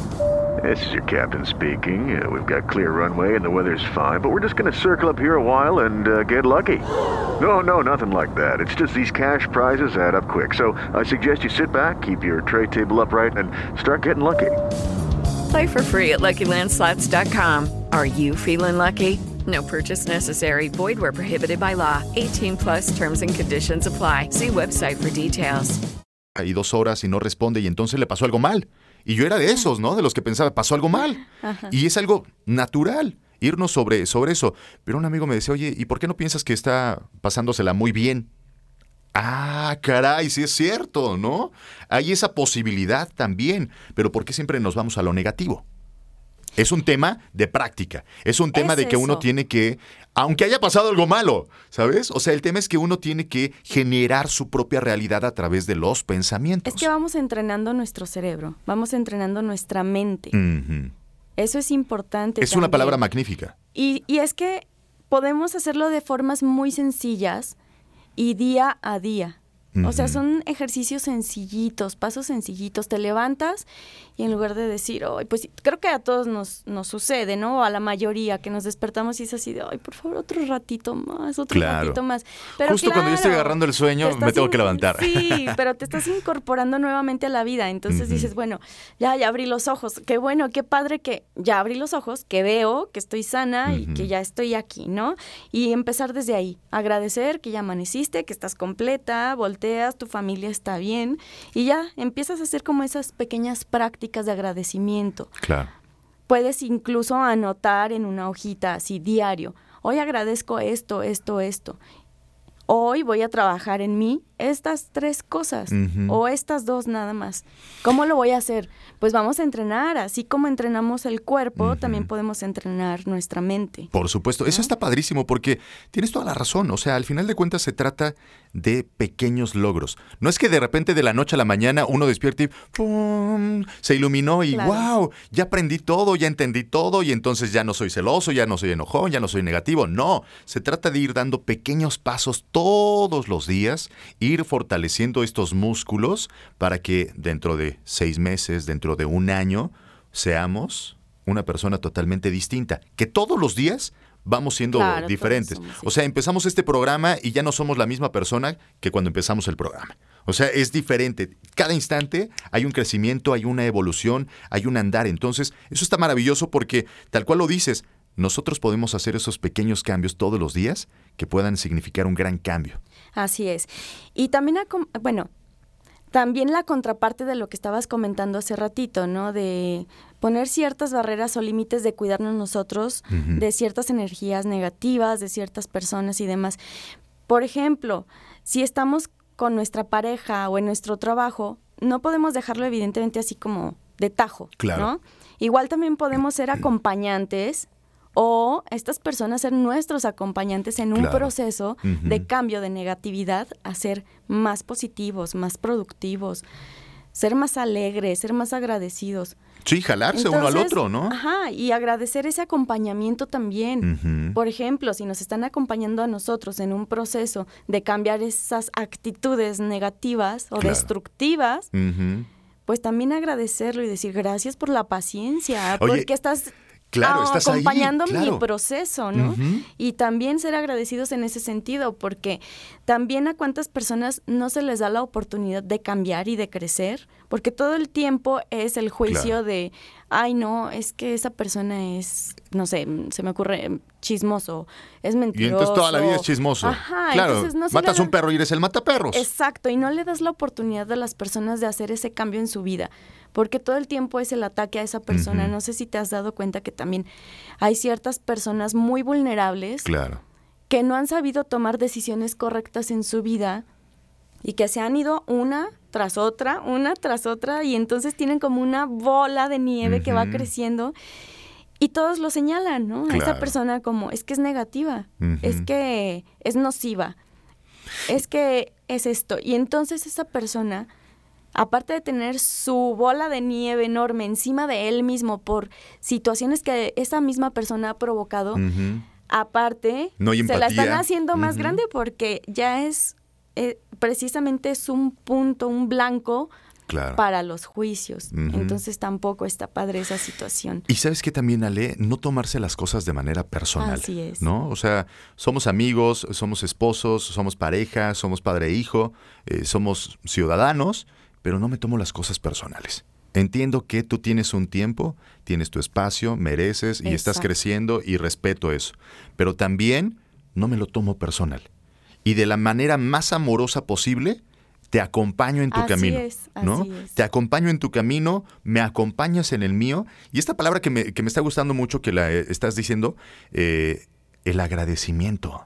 This is your captain speaking. Uh, we've got clear runway and the weather's fine, but we're just going to circle up here a while and uh, get lucky. No, no, nothing like that. It's just these cash prizes add up quick. So I suggest you sit back, keep your tray table upright, and start getting lucky. Play for free at LuckyLandSlots.com. Are you feeling lucky? No purchase necessary. Void where prohibited by law. 18 plus terms and conditions apply. See website for details. Hay dos horas y no responde y entonces le pasó algo mal. Y yo era de esos, ¿no? De los que pensaba, pasó algo mal. Y es algo natural irnos sobre, sobre eso. Pero un amigo me decía, oye, ¿y por qué no piensas que está pasándosela muy bien? Ah, caray, sí es cierto, ¿no? Hay esa posibilidad también. Pero ¿por qué siempre nos vamos a lo negativo? Es un tema de práctica. Es un tema Es de que uno tiene que, aunque haya pasado algo malo, ¿sabes? O sea, el tema es que uno tiene que generar su propia realidad a través de los pensamientos. Es que vamos entrenando nuestro cerebro, vamos entrenando nuestra mente. Eso es importante. Es una palabra magnífica. Y, y es que podemos hacerlo de formas muy sencillas y día a día. O sea, son ejercicios sencillitos, pasos sencillitos. Te levantas y en lugar de decir, ay, pues creo que a todos nos, nos sucede, ¿no? A la mayoría que nos despertamos y es así de, ay, por favor, otro ratito más, otro Claro. ratito más. Pero Justo cuando yo estoy agarrando el sueño, te me tengo que levantar. Sí, *laughs* pero te estás incorporando nuevamente a la vida. Entonces dices, bueno, ya, ya abrí los ojos. Qué bueno, qué padre que ya abrí los ojos, que veo, que estoy sana y que ya estoy aquí, ¿no? Y empezar desde ahí. Agradecer que ya amaneciste, que estás completa, volteas, tu familia está bien y ya empiezas a hacer como esas pequeñas prácticas prácticas de agradecimiento. Claro. Puedes incluso anotar en una hojita así diario. Hoy agradezco esto, esto, esto. Hoy voy a trabajar en mí estas tres cosas o estas dos nada más. ¿Cómo lo voy a hacer? Pues vamos a entrenar. Así como entrenamos el cuerpo, también podemos entrenar nuestra mente. Por supuesto, eso está padrísimo porque tienes toda la razón. O sea, al final de cuentas se trata de pequeños logros. No es que de repente de la noche a la mañana uno despierte y ¡pum! se iluminó y Claro. wow, ya aprendí todo, ya entendí todo y entonces ya no soy celoso, ya no soy enojón, ya no soy negativo. No, se trata de ir dando pequeños pasos todos los días, ir fortaleciendo estos músculos para que dentro de seis meses, dentro de un año, seamos una persona totalmente distinta. Que todos los días vamos siendo Claro, todos diferentes. somos O sea, empezamos este programa y ya no somos la misma persona que cuando empezamos el programa. O sea, es diferente. Cada instante hay un crecimiento, hay una evolución, hay un andar. Entonces, eso está maravilloso porque, tal cual lo dices, nosotros podemos hacer esos pequeños cambios todos los días que puedan significar un gran cambio. Así es. Y también, bueno, también la contraparte de lo que estabas comentando hace ratito, ¿no? De poner ciertas barreras o límites de cuidarnos nosotros de ciertas energías negativas, de ciertas personas y demás. Por ejemplo, si estamos con nuestra pareja o en nuestro trabajo, no podemos dejarlo evidentemente así como de tajo, Claro. ¿no? Igual también podemos ser *clears throat* acompañantes o estas personas ser nuestros acompañantes en un Claro. proceso de cambio de negatividad a ser más positivos, más productivos, ser más alegres, ser más agradecidos. Sí, jalarse uno al otro, ¿no? Ajá, y agradecer ese acompañamiento también. Por ejemplo, si nos están acompañando a nosotros en un proceso de cambiar esas actitudes negativas o Claro. destructivas, pues también agradecerlo y decir gracias por la paciencia, Oye, porque estás claro, ah, estás ahí, acompañando claro. mi proceso, ¿no? Y también ser agradecidos en ese sentido, porque también a cuántas personas no se les da la oportunidad de cambiar y de crecer, porque todo el tiempo es el juicio Claro. de, ay, no, es que esa persona es, no sé, se me ocurre chismoso, es Y mentiroso. entonces toda la vida es chismoso. Ajá, claro, entonces no matas un perro y eres el mataperros. Exacto, y no le das la oportunidad a las personas de hacer ese cambio en su vida, porque todo el tiempo es el ataque a esa persona. No sé si te has dado cuenta que también hay ciertas personas muy vulnerables Claro. que no han sabido tomar decisiones correctas en su vida y que se han ido una tras otra, una tras otra, y entonces tienen como una bola de nieve que va creciendo. Y todos lo señalan, ¿no? A esa persona como, es que es negativa, es que es nociva, es que es esto. Y entonces esa persona, aparte de tener su bola de nieve enorme encima de él mismo por situaciones que esa misma persona ha provocado, aparte No se la están haciendo más grande porque ya es eh, precisamente es un punto, un blanco Claro. para los juicios. Entonces tampoco está padre esa situación. Y sabes que también, Ale, no tomarse las cosas de manera personal. Así es. ¿No? O sea, somos amigos, somos esposos, somos pareja, somos padre e hijo, eh, somos ciudadanos, pero no me tomo las cosas personales. Entiendo que tú tienes un tiempo, tienes tu espacio, mereces y estás creciendo y respeto eso. Pero también no me lo tomo personal. Y de la manera más amorosa posible, te acompaño en tu Así camino. es, ¿no? es. Te acompaño en tu camino, me acompañas en el mío. Y esta palabra que me, que me está gustando mucho que la eh, estás diciendo, eh, el agradecimiento.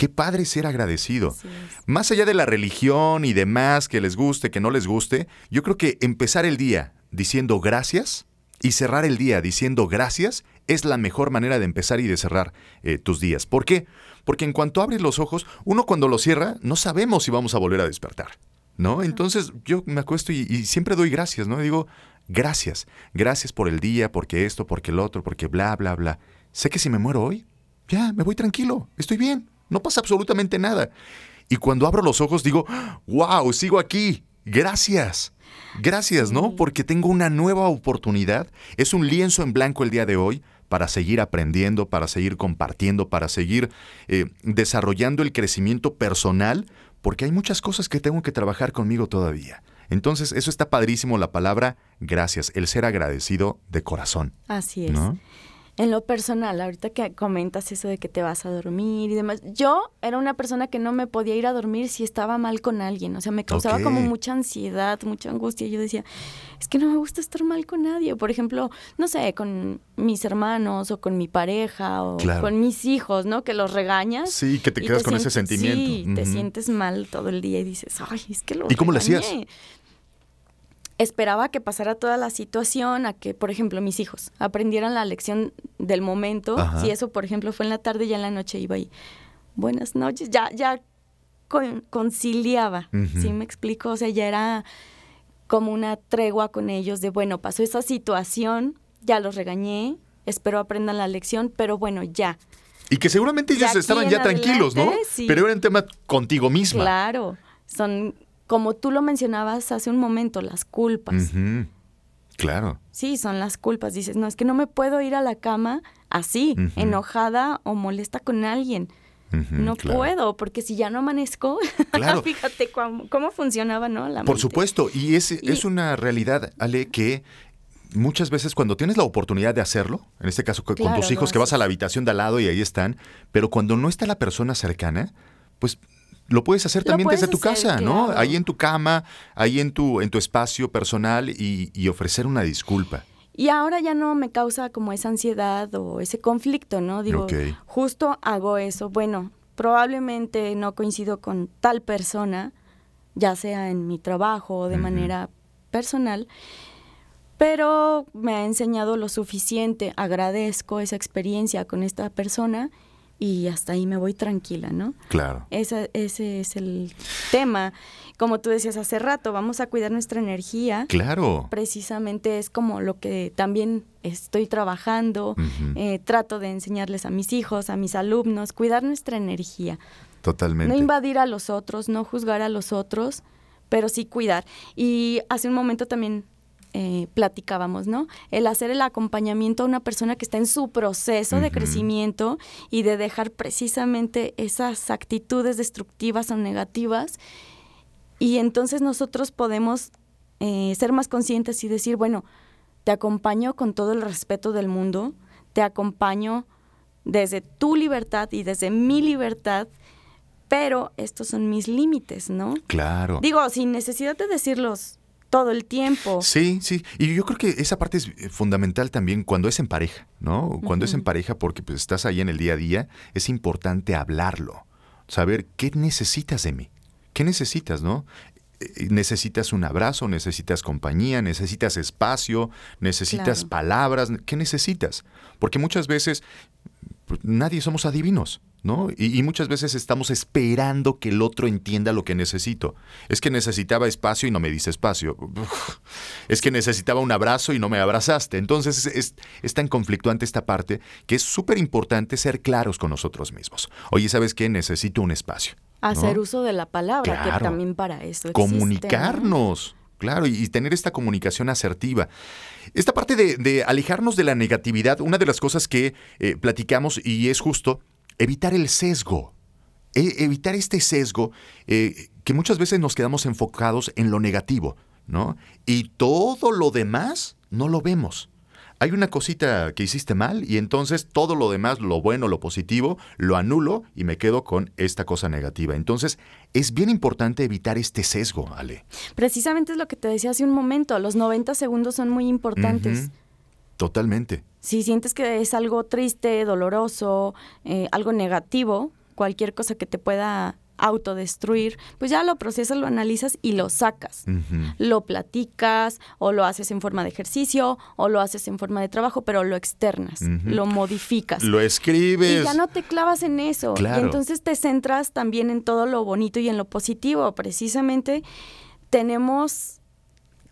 Qué padre ser agradecido. Más allá de la religión y demás, que les guste, que no les guste, yo creo que empezar el día diciendo gracias y cerrar el día diciendo gracias es la mejor manera de empezar y de cerrar eh, tus días. ¿Por qué? Porque en cuanto abres los ojos, uno cuando los cierra no sabemos si vamos a volver a despertar. ¿No? Entonces yo me acuesto y, y siempre doy gracias, ¿no? Digo, gracias, gracias por el día, porque esto, porque el otro, porque bla, bla, bla. Sé que si me muero hoy, ya, me voy tranquilo, estoy bien, no pasa absolutamente nada. Y cuando abro los ojos digo, wow, sigo aquí, gracias. Gracias, ¿no? Porque tengo una nueva oportunidad. Es un lienzo en blanco el día de hoy para seguir aprendiendo, para seguir compartiendo, para seguir eh, desarrollando el crecimiento personal, porque hay muchas cosas que tengo que trabajar conmigo todavía. Entonces, eso está padrísimo, la palabra gracias, el ser agradecido de corazón. Así es. ¿No? En lo personal, ahorita que comentas eso de que te vas a dormir y demás, yo era una persona que no me podía ir a dormir si estaba mal con alguien, o sea, me causaba como mucha ansiedad, mucha angustia. Yo decía, es que no me gusta estar mal con nadie. Por ejemplo, no sé, con mis hermanos o con mi pareja o Claro. con mis hijos, ¿no? Que los regañas. Sí, que te quedas con ese sentimiento. Sí, te Ujú. sientes mal todo el día y dices, ay, es que lo ¿Y cómo le hacías? Regañé". Esperaba que pasara toda la situación, a que, por ejemplo, mis hijos aprendieran la lección del momento. Ajá. Si eso, por ejemplo, fue en la tarde, ya en la noche iba y, buenas noches, ya, ya con- conciliaba, Ujú. ¿sí me explico? O sea, ya era como una tregua con ellos de, bueno, pasó esa situación, ya los regañé, espero aprendan la lección, pero bueno, ya. Y que seguramente ellos estaban ya tranquilos, ¿no? sí. Pero era un tema contigo misma. Claro, son, como tú lo mencionabas hace un momento, las culpas. Claro. Sí, son las culpas. Dices, no, es que no me puedo ir a la cama así, enojada o molesta con alguien. No claro. puedo, porque si ya no amanezco, *laughs* Claro. fíjate cómo, cómo funcionaba, ¿no? La Por mente. supuesto, y es, Y- es una realidad, Ale, que muchas veces cuando tienes la oportunidad de hacerlo, en este caso co- con Claro, tus hijos que vas a la habitación de al lado y ahí están, pero cuando no está la persona cercana, pues lo puedes hacer también desde tu hacer, casa, ¿no? claro. Ahí en tu cama, ahí en tu, en tu espacio personal y, y ofrecer una disculpa. Y ahora ya no me causa como esa ansiedad o ese conflicto, ¿no? Digo, justo hago eso. Bueno, probablemente no coincido con tal persona, ya sea en mi trabajo o de manera personal, pero me ha enseñado lo suficiente, agradezco esa experiencia con esta persona y hasta ahí me voy tranquila, ¿no? Claro. Esa- ese es el tema. Como tú decías hace rato, vamos a cuidar nuestra energía Claro. precisamente es como lo que también estoy trabajando, eh, trato de enseñarles a mis hijos, a mis alumnos, cuidar nuestra energía, Totalmente. no invadir a los otros, no juzgar a los otros, pero sí cuidar. Y hace un momento también eh, platicábamos, ¿no? El hacer el acompañamiento a una persona que está en su proceso de crecimiento y de dejar precisamente esas actitudes destructivas o negativas y entonces nosotros podemos eh, ser más conscientes y decir, bueno, te acompaño con todo el respeto del mundo, te acompaño desde tu libertad y desde mi libertad, pero estos son mis límites, ¿no? Claro. Digo, sin necesidad de decirlos todo el tiempo. Sí, sí. Y yo creo que esa parte es eh, fundamental también cuando es en pareja, ¿no? Cuando es en pareja porque pues, estás ahí en el día a día, es importante hablarlo. Saber qué necesitas de mí. ¿Qué necesitas, no? Eh, Necesitas un abrazo, necesitas compañía, necesitas espacio, necesitas Claro. palabras. ¿Qué necesitas? Porque muchas veces pues, nadie somos adivinos, ¿no? Y, y muchas veces estamos esperando que el otro entienda lo que necesito. Es que necesitaba espacio y no me dice espacio. Es que necesitaba un abrazo y no me abrazaste. Entonces es, es- es tan conflictuante esta parte que es súper importante ser claros con nosotros mismos. Oye, ¿sabes qué? Necesito un espacio. ¿no? Hacer uso de la palabra, Claro. que también para eso existe, ¿no? comunicarnos. Claro, y, y tener esta comunicación asertiva. Esta parte de, de alejarnos de la negatividad, una de las cosas que eh, platicamos y es justo, evitar el sesgo. E- evitar este sesgo eh, que muchas veces nos quedamos enfocados en lo negativo, ¿no? Y todo lo demás no lo vemos. Hay una cosita que hiciste mal y entonces todo lo demás, lo bueno, lo positivo, lo anulo y me quedo con esta cosa negativa. Entonces es bien importante evitar este sesgo, Ale. Precisamente es lo que te decía hace un momento, los 90 segundos son muy importantes. Totalmente. Si sientes que es algo triste, doloroso, eh, algo negativo, cualquier cosa que te pueda autodestruir, pues ya lo procesas, lo analizas y lo sacas. Lo platicas o lo haces en forma de ejercicio o lo haces en forma de trabajo, pero lo externas, lo modificas. Lo escribes. Y ya no te clavas en eso. Claro. Y entonces te centras también en todo lo bonito y en lo positivo. Precisamente tenemos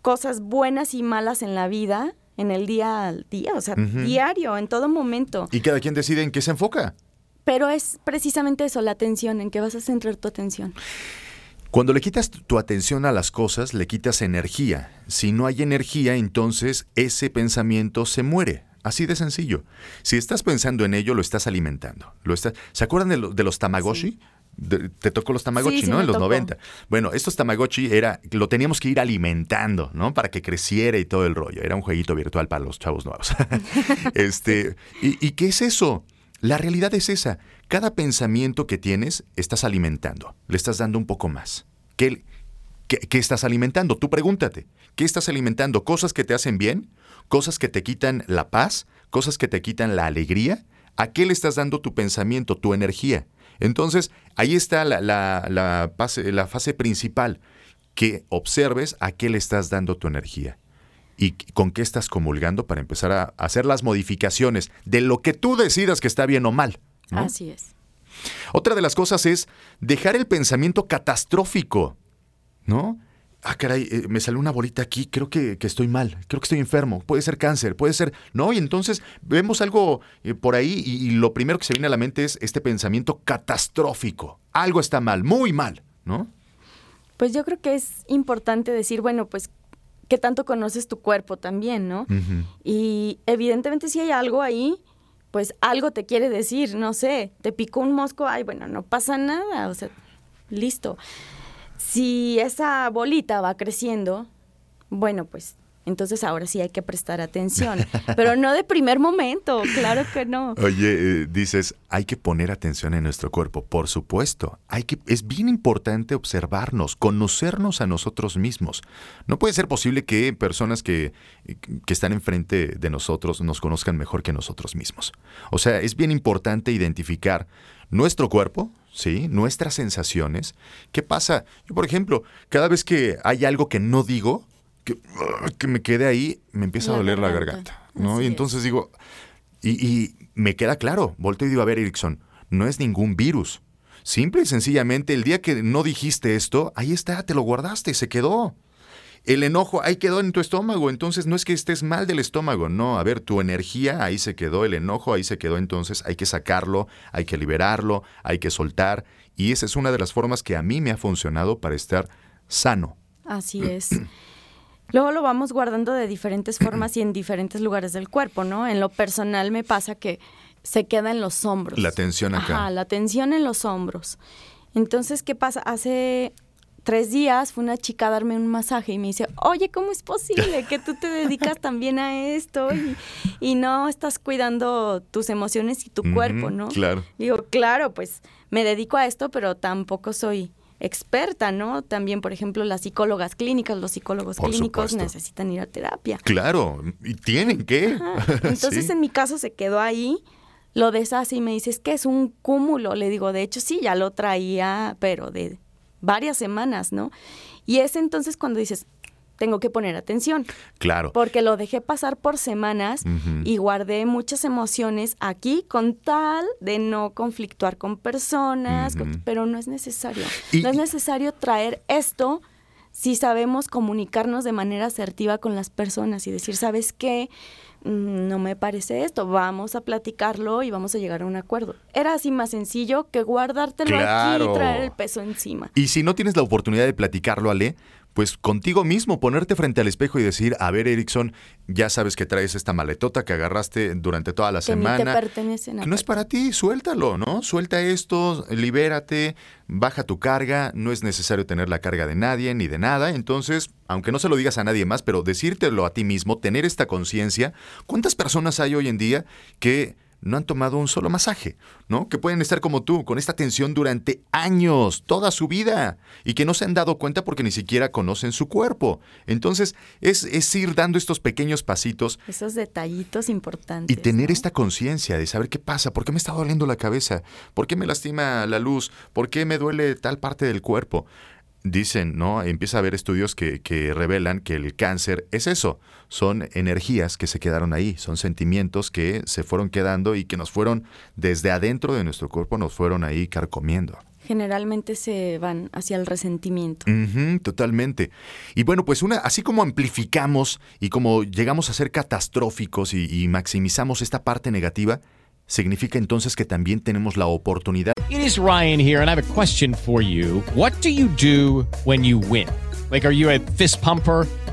cosas buenas y malas en la vida, en el día al día, o sea, diario, en todo momento. Y cada quien decide en qué se enfoca. Pero es precisamente eso, la atención, en qué vas a centrar tu atención. Cuando le quitas tu atención a las cosas, le quitas energía. Si no hay energía, entonces ese pensamiento se muere. Así de sencillo. Si estás pensando en ello, lo estás alimentando. Lo estás... ¿Se acuerdan de, lo- de los Tamagotchi? Te tocó los Tamagotchi, Sí, sí ¿no? En los tocó. 90. Bueno, estos Tamagotchi era, lo teníamos que ir alimentando, ¿no? Para que creciera y todo el rollo. Era un jueguito virtual para los chavos nuevos. *laughs* este, ¿y, ¿Y qué es eso? La realidad es esa. Cada pensamiento que tienes, estás alimentando. Le estás dando un poco más. ¿Qué, qué, qué estás alimentando? Tú pregúntate. ¿Qué estás alimentando? ¿Cosas que te hacen bien? ¿Cosas que te quitan la paz? ¿Cosas que te quitan la alegría? ¿A qué le estás dando tu pensamiento, tu energía? Entonces, ahí está la, la- la fase, la fase principal, que observes a qué le estás dando tu energía y con qué estás comulgando para empezar a hacer las modificaciones de lo que tú decidas que está bien o mal. ¿no? Así es. Otra de las cosas es dejar el pensamiento catastrófico, ¿no? Ah, caray, eh, me salió una bolita aquí, creo que, que estoy mal, creo que estoy enfermo, puede ser cáncer, puede ser... No, y entonces vemos algo eh, por ahí y, y lo primero que se viene a la mente es este pensamiento catastrófico. Algo está mal, muy mal, ¿no? Pues yo creo que es importante decir, bueno, pues, ¿qué tanto conoces tu cuerpo también, no? Y evidentemente si hay algo ahí, pues algo te quiere decir, no sé, te picó un mosco, ay, bueno, no pasa nada, o sea, listo. Si esa bolita va creciendo, bueno, pues entonces ahora sí hay que prestar atención, *laughs* pero no de primer momento, claro que no. Oye, eh, dices, hay que poner atención en nuestro cuerpo, por supuesto. Hay que, es bien importante observarnos, conocernos a nosotros mismos. No puede ser posible que personas que, que están enfrente de nosotros nos conozcan mejor que nosotros mismos. O sea, es bien importante identificar nuestro cuerpo, ¿sí? Nuestras sensaciones. ¿Qué pasa? Yo, por ejemplo, cada vez que hay algo que no digo, que, que me quede ahí, me empieza a doler la garganta. ¿no? Así Y es. entonces digo, y, y me queda claro, volteo y digo, a ver, Erickson, no es ningún virus. Simple y sencillamente, el día que no dijiste esto, ahí está, te lo guardaste, se quedó. El enojo ahí quedó en tu estómago, entonces no es que estés mal del estómago, no, a ver, tu energía ahí se quedó, el enojo ahí se quedó, entonces hay que sacarlo, hay que liberarlo, hay que soltar, y esa es una de las formas que a mí me ha funcionado para estar sano. Así es. *clears throat* Luego lo vamos guardando de diferentes *clears throat* formas y en diferentes lugares del cuerpo, ¿no? En lo personal me pasa que se queda en los hombros. La tensión acá. Ajá, la tensión en los hombros. Entonces, ¿qué pasa? Hace tres días fue una chica a darme un masaje y me dice, oye, ¿cómo es posible que tú te dedicas *laughs* también a esto y, y no estás cuidando tus emociones y tu cuerpo, ¿no? claro. Digo, claro, pues me dedico a esto, pero tampoco soy experta, ¿no? También, por ejemplo, las psicólogas clínicas, los psicólogos Por clínicos supuesto. necesitan ir a terapia. Claro, y tienen que. Ajá. *laughs* Entonces, Sí. en mi caso se quedó ahí, lo deshace y me dice, es que es un cúmulo. Le digo, de hecho, sí, ya lo traía, pero de varias semanas, ¿no? Y es entonces cuando dices, tengo que poner atención, Claro. porque lo dejé pasar por semanas y guardé muchas emociones aquí con tal de no conflictuar con personas, con- pero no es necesario. Y- no es necesario traer esto si sabemos comunicarnos de manera asertiva con las personas y decir, ¿sabes qué? Mm, No me parece esto, vamos a platicarlo y vamos a llegar a un acuerdo. Era así más sencillo que guardártelo aquí y traer el peso encima. Y si no tienes la oportunidad de platicarlo, Ale, pues contigo mismo, ponerte frente al espejo y decir, a ver, Erickson, ya sabes que traes esta maletota que agarraste durante toda la Que te semana. pertenecen a que no es para ti, suéltalo, ¿no? Suelta esto, libérate, baja tu carga, no es necesario tener la carga de nadie ni de nada, entonces, aunque no se lo digas a nadie más, pero decírtelo a ti mismo, tener esta conciencia, ¿cuántas personas hay hoy en día que no han tomado un solo masaje, ¿no? Que pueden estar como tú, con esta tensión durante años, toda su vida, y que no se han dado cuenta porque ni siquiera conocen su cuerpo. Entonces, es, es ir dando estos pequeños pasitos Esos detallitos importantes. y tener ¿no? esta conciencia de saber qué pasa, por qué me está doliendo la cabeza, por qué me lastima la luz, por qué me duele tal parte del cuerpo. Dicen, ¿no? Empieza a haber estudios que, que revelan que el cáncer es eso, son energías que se quedaron ahí, son sentimientos que se fueron quedando y que nos fueron desde adentro de nuestro cuerpo, nos fueron ahí carcomiendo. Generalmente se van hacia el resentimiento. Ujú, totalmente. Y bueno, pues una, así como amplificamos y como llegamos a ser catastróficos y, y maximizamos esta parte negativa, significa entonces que también tenemos la oportunidad. It is Ryan here, and I have a question for you. What do you do when you win? Like, are you a fist pumper?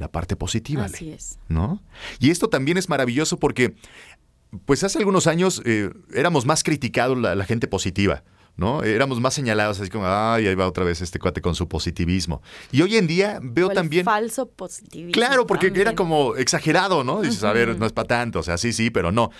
la parte positiva. Así es. ¿No? Y esto también es maravilloso porque, pues hace algunos años eh, éramos más criticados la, la gente positiva. ¿No? Éramos más señalados así como, ay, ahí va otra vez este cuate con su positivismo. Y hoy en día veo O el también... falso positivismo. Claro, porque también. era como exagerado, ¿no? Dices, a ver, no es para tanto, o sea, sí, sí, pero no.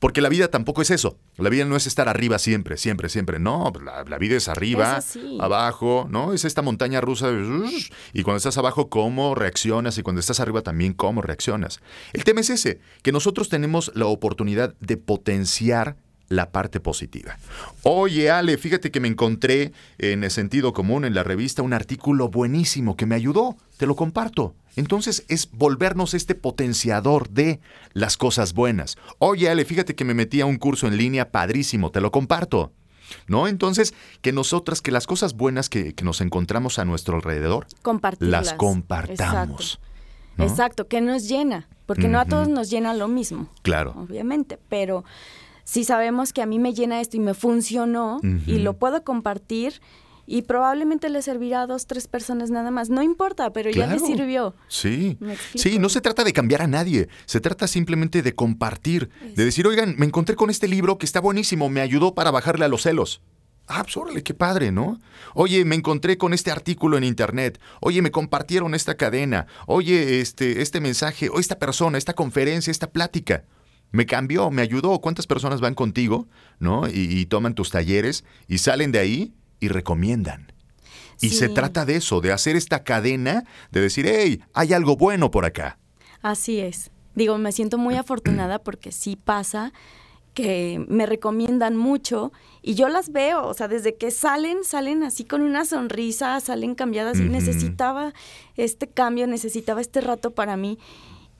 Porque la vida tampoco es eso. La vida no es estar arriba siempre, siempre, siempre. No, la, la vida es arriba, Es abajo, ¿no? Es esta montaña rusa. de Y cuando estás abajo, cómo reaccionas. Y cuando estás arriba también, cómo reaccionas. El tema es ese, que nosotros tenemos la oportunidad de potenciar la parte positiva. Oye, Ale, fíjate que me encontré en el sentido común en la revista un artículo buenísimo que me ayudó. Te lo comparto. Entonces es volvernos este potenciador de las cosas buenas. Oye, Ale, fíjate que me metí a un curso en línea padrísimo. Te lo comparto. ¿No? Entonces, que nosotras, que las cosas buenas que, que nos encontramos a nuestro alrededor, las compartamos. Exacto. ¿no? Exacto, que nos llena, porque no a todos nos llena lo mismo, Claro. obviamente, pero si sabemos que a mí me llena esto y me funcionó y lo puedo compartir y probablemente le servirá a dos, tres personas nada más, no importa, pero ya le sirvió. Sí, sí, no se trata de cambiar a nadie, se trata simplemente de compartir, de decir, oigan, me encontré con este libro que está buenísimo, me ayudó para bajarle a los celos. Ah, pues órale, qué padre, ¿no? Oye, me encontré con este artículo en internet. Oye, me compartieron esta cadena. Oye, este, este mensaje, o esta persona, esta conferencia, esta plática. Me cambió, me ayudó. ¿Cuántas personas van contigo, no? Y, y toman tus talleres y salen de ahí y recomiendan. Y se trata de eso, de hacer esta cadena, de decir, hey, hay algo bueno por acá. Así es. Digo, me siento muy *clears throat* afortunada porque sí pasa que me recomiendan mucho y yo las veo, o sea, desde que salen, salen así con una sonrisa, salen cambiadas y necesitaba este cambio, necesitaba este rato para mí.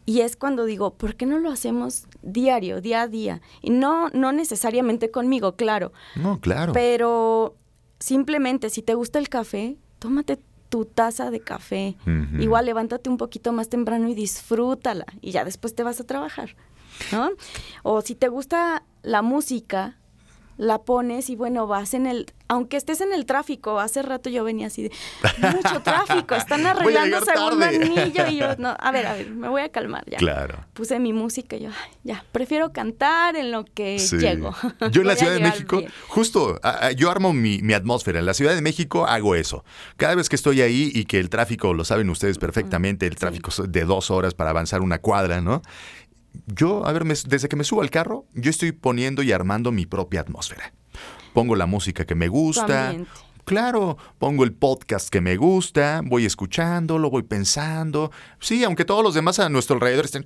Y es cuando digo, ¿por qué no lo hacemos diario, día a día? Y no, no necesariamente conmigo, claro, No, claro. pero simplemente si te gusta el café, tómate tu taza de café. Igual levántate un poquito más temprano y disfrútala y ya después te vas a trabajar, ¿no? O si te gusta la música, la pones y bueno, vas en el, aunque estés en el tráfico, hace rato yo venía así de, mucho tráfico, están *laughs* arreglando segundo tarde". anillo y yo, *laughs* no, a ver, a ver, me voy a calmar ya. Claro. Puse mi música y yo, "Ay, ya, prefiero cantar en lo que Sí. llego. Yo en la *laughs* Ciudad de México, bien. justo, yo armo mi, mi atmósfera. En la Ciudad de México hago eso. Cada vez que estoy ahí y que el tráfico, lo saben ustedes perfectamente, el tráfico es de dos horas para avanzar una cuadra, ¿no? Yo, a ver, me- desde que me subo al carro, yo estoy poniendo y armando mi propia atmósfera. Pongo la música que me gusta. Claro, pongo el podcast que me gusta, voy escuchándolo, voy pensando. Sí, aunque todos los demás a nuestro alrededor estén...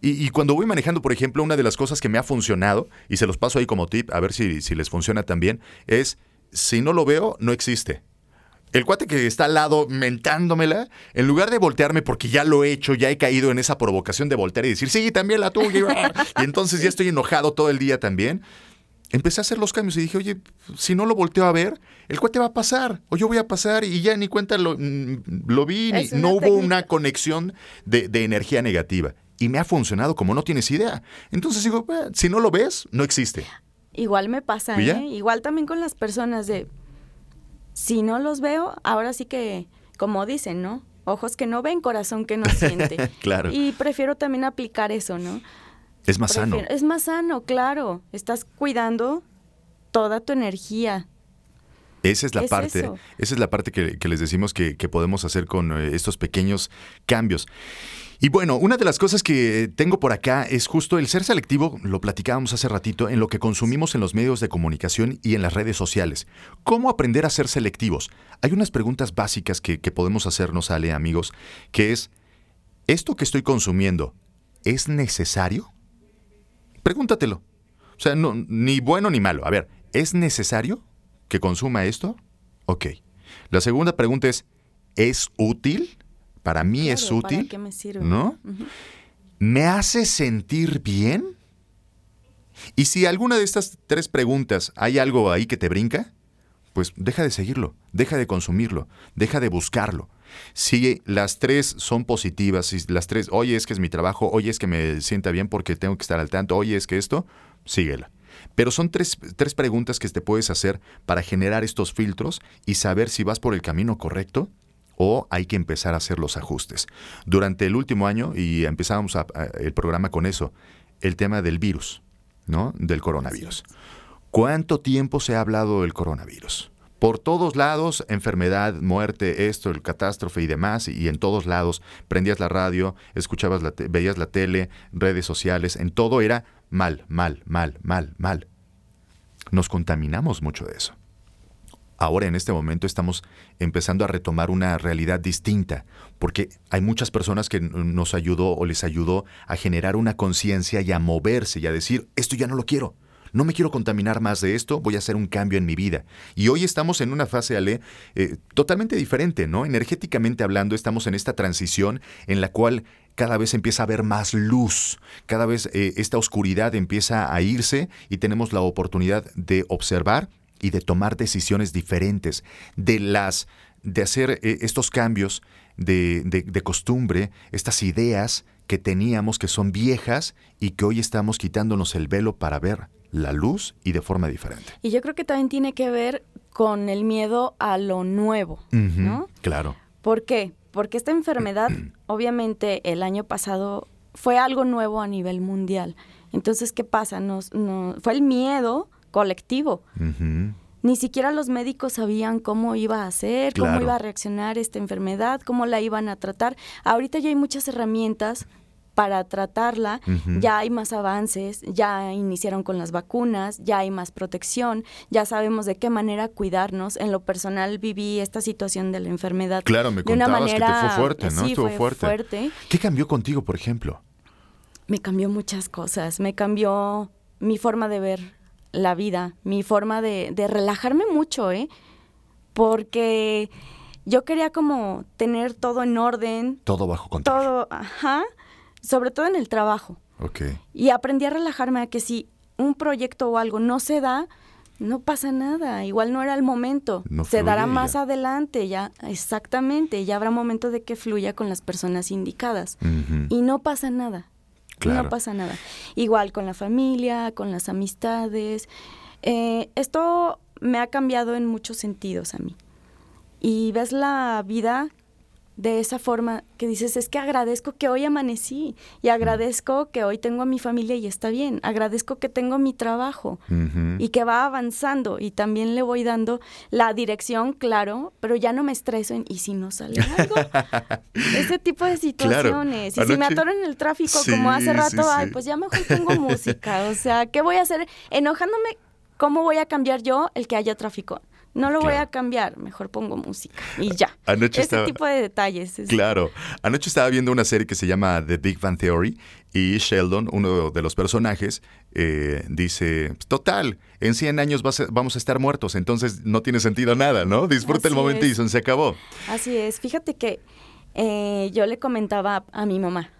Y, y cuando voy manejando, por ejemplo, una de las cosas que me ha funcionado, y se los paso ahí como tip, a ver si, si les funciona también, es, si no lo veo, no existe. El cuate que está al lado mentándomela, en lugar de voltearme porque ya lo he hecho, ya he caído en esa provocación de voltear y decir, sí, también la tuya. *laughs* y entonces ya estoy enojado todo el día también. Empecé a hacer los cambios y dije, oye, si no lo volteo a ver, el cuate va a pasar, o yo voy a pasar y ya ni cuenta lo, mm, lo vi, ni- no hubo técnica. una conexión de, de energía negativa. Y me ha funcionado como no tienes idea. Entonces digo, "Eh, si no lo ves, no existe. Igual me pasa. ¿eh? Igual también con las personas de, si no los veo, ahora sí que, como dicen, ¿no? Ojos que no ven, corazón que no *laughs* siente. Claro. Y prefiero también aplicar eso, ¿no? Es más sano. Es más sano, claro. Estás cuidando toda tu energía. Esa es la Es parte, eso. esa es la parte que, que les decimos que, que podemos hacer con eh, estos pequeños cambios. Y bueno, una de las cosas que tengo por acá es justo el ser selectivo, lo platicábamos hace ratito, en lo que consumimos en los medios de comunicación y en las redes sociales. ¿Cómo aprender a ser selectivos? Hay unas preguntas básicas que, que podemos hacernos, Ale, amigos, que es, ¿esto que estoy consumiendo es necesario? Pregúntatelo. O sea, no, ni bueno ni malo. A ver, ¿es necesario que consuma esto? Ok. La segunda pregunta es, ¿es útil? Para mí es Claro, ¿para útil. qué me sirve? ¿No? ¿Me hace sentir bien? Y si alguna de estas tres preguntas hay algo ahí que te brinca, pues deja de seguirlo, deja de consumirlo, deja de buscarlo. Si las tres son positivas, si las tres, oye, es que es mi trabajo, oye, es que me sienta bien porque tengo que estar al tanto, oye, es que esto, síguela. Pero son tres, tres preguntas que te puedes hacer para generar estos filtros y saber si vas por el camino correcto o hay que empezar a hacer los ajustes. Durante el último año, y empezamos el programa con eso, el tema del virus, ¿no? Del coronavirus. ¿Cuánto tiempo se ha hablado del coronavirus? Por todos lados, enfermedad, muerte, esto, el catástrofe y demás, y en todos lados, prendías la radio, escuchabas la veías la tele, redes sociales, en todo era mal, mal, mal, mal, mal. Nos contaminamos mucho de eso. Ahora en este momento estamos empezando a retomar una realidad distinta, porque hay muchas personas que nos ayudó o les ayudó a generar una conciencia y a moverse y a decir, esto ya no lo quiero. No me quiero contaminar más de esto, voy a hacer un cambio en mi vida. Y hoy estamos en una fase, Ale, eh, totalmente diferente, ¿no? Energéticamente hablando, estamos en esta transición en la cual cada vez empieza a haber más luz, cada vez eh, esta oscuridad empieza a irse y tenemos la oportunidad de observar y de tomar decisiones diferentes, de las de hacer eh, estos cambios de, de, costumbre, estas ideas que teníamos que son viejas y que hoy estamos quitándonos el velo para ver la luz y de forma diferente. Y yo creo que también tiene que ver con el miedo a lo nuevo, ¿no? Claro. ¿Por qué? Porque esta enfermedad, *clears throat* obviamente, el año pasado fue algo nuevo a nivel mundial. Entonces, ¿qué pasa? Nos, fue el miedo colectivo. Ni siquiera los médicos sabían cómo iba a ser, cómo iba a reaccionar esta enfermedad, cómo la iban a tratar. Ahorita ya hay muchas herramientas para tratarla, ya hay más avances, ya iniciaron con las vacunas, ya hay más protección, ya sabemos de qué manera cuidarnos. En lo personal viví esta situación de la enfermedad. Claro, me de una manera, que te fue fuerte, ¿no? Sí, fue fuerte. ¿Qué cambió contigo, por ejemplo? Me cambió muchas cosas, me cambió mi forma de ver la vida, mi forma de, de relajarme mucho, ¿eh? Porque yo quería como tener todo en orden. Todo bajo control. Todo, ajá. Sobre todo en el trabajo. Ok. Y aprendí a relajarme a que si un proyecto o algo no se da, no pasa nada. Igual no era el momento. se dará más adelante, ya. Exactamente. Ya habrá momento de que fluya con las personas indicadas. Y no pasa nada. No pasa nada. Igual con la familia, con las amistades. Eh, esto me ha cambiado en muchos sentidos a mí. Y ves la vida de esa forma que dices, es que agradezco que hoy amanecí y agradezco que hoy tengo a mi familia y está bien, agradezco que tengo mi trabajo y que va avanzando y también le voy dando la dirección, claro, pero ya no me estreso en, ¿y si no sale algo? *laughs* Ese tipo de situaciones. Y si me atoro en el tráfico como hace rato, ay, pues ya mejor tengo música, o sea, ¿qué voy a hacer? Enojándome, ¿cómo voy a cambiar yo el que haya tráfico? No lo voy a cambiar, mejor pongo música y ya. *laughs* Anoche Ese tipo de detalles. Claro. Anoche estaba viendo una serie que se llama The Big Bang Theory y Sheldon, uno de los personajes, eh, dice, total, en 100 años vamos a estar muertos, entonces no tiene sentido nada, ¿no? Disfruta el momento y se acabó. Así es. Fíjate que eh, yo le comentaba a mi mamá,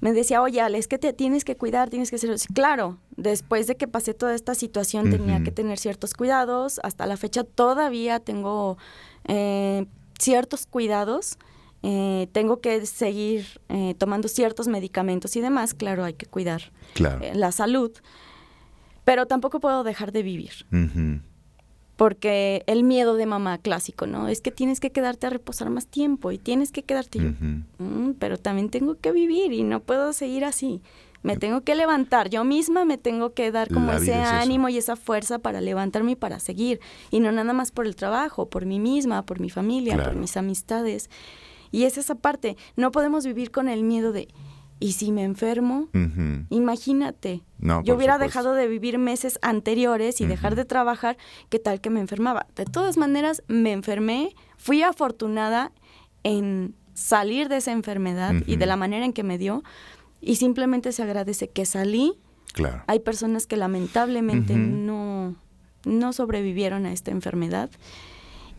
me decía, oye, Ale, es que te tienes que cuidar, tienes que hacer... Claro, después de que pasé toda esta situación tenía que tener ciertos cuidados. Hasta la fecha todavía tengo eh, ciertos cuidados. Eh, tengo que seguir eh, tomando ciertos medicamentos y demás. Claro, hay que cuidar la salud. Pero tampoco puedo dejar de vivir porque el miedo de mamá clásico, ¿no? Es que tienes que quedarte a reposar más tiempo y tienes que quedarte. Mm, pero también tengo que vivir y no puedo seguir así. Me tengo que levantar, yo misma me tengo que dar como ese ánimo y esa fuerza para levantarme y para seguir. Y no nada más por el trabajo, por mí misma, por mi familia, por mis amistades. Y es esa parte, no podemos vivir con el miedo de, ¿Y si me enfermo? Imagínate. yo hubiera dejado de vivir meses anteriores y dejar de trabajar, ¿qué tal que me enfermaba? De todas maneras, me enfermé, fui afortunada en salir de esa enfermedad y de la manera en que me dio, y simplemente se agradece que salí. Claro. Hay personas que lamentablemente no, no sobrevivieron a esta enfermedad.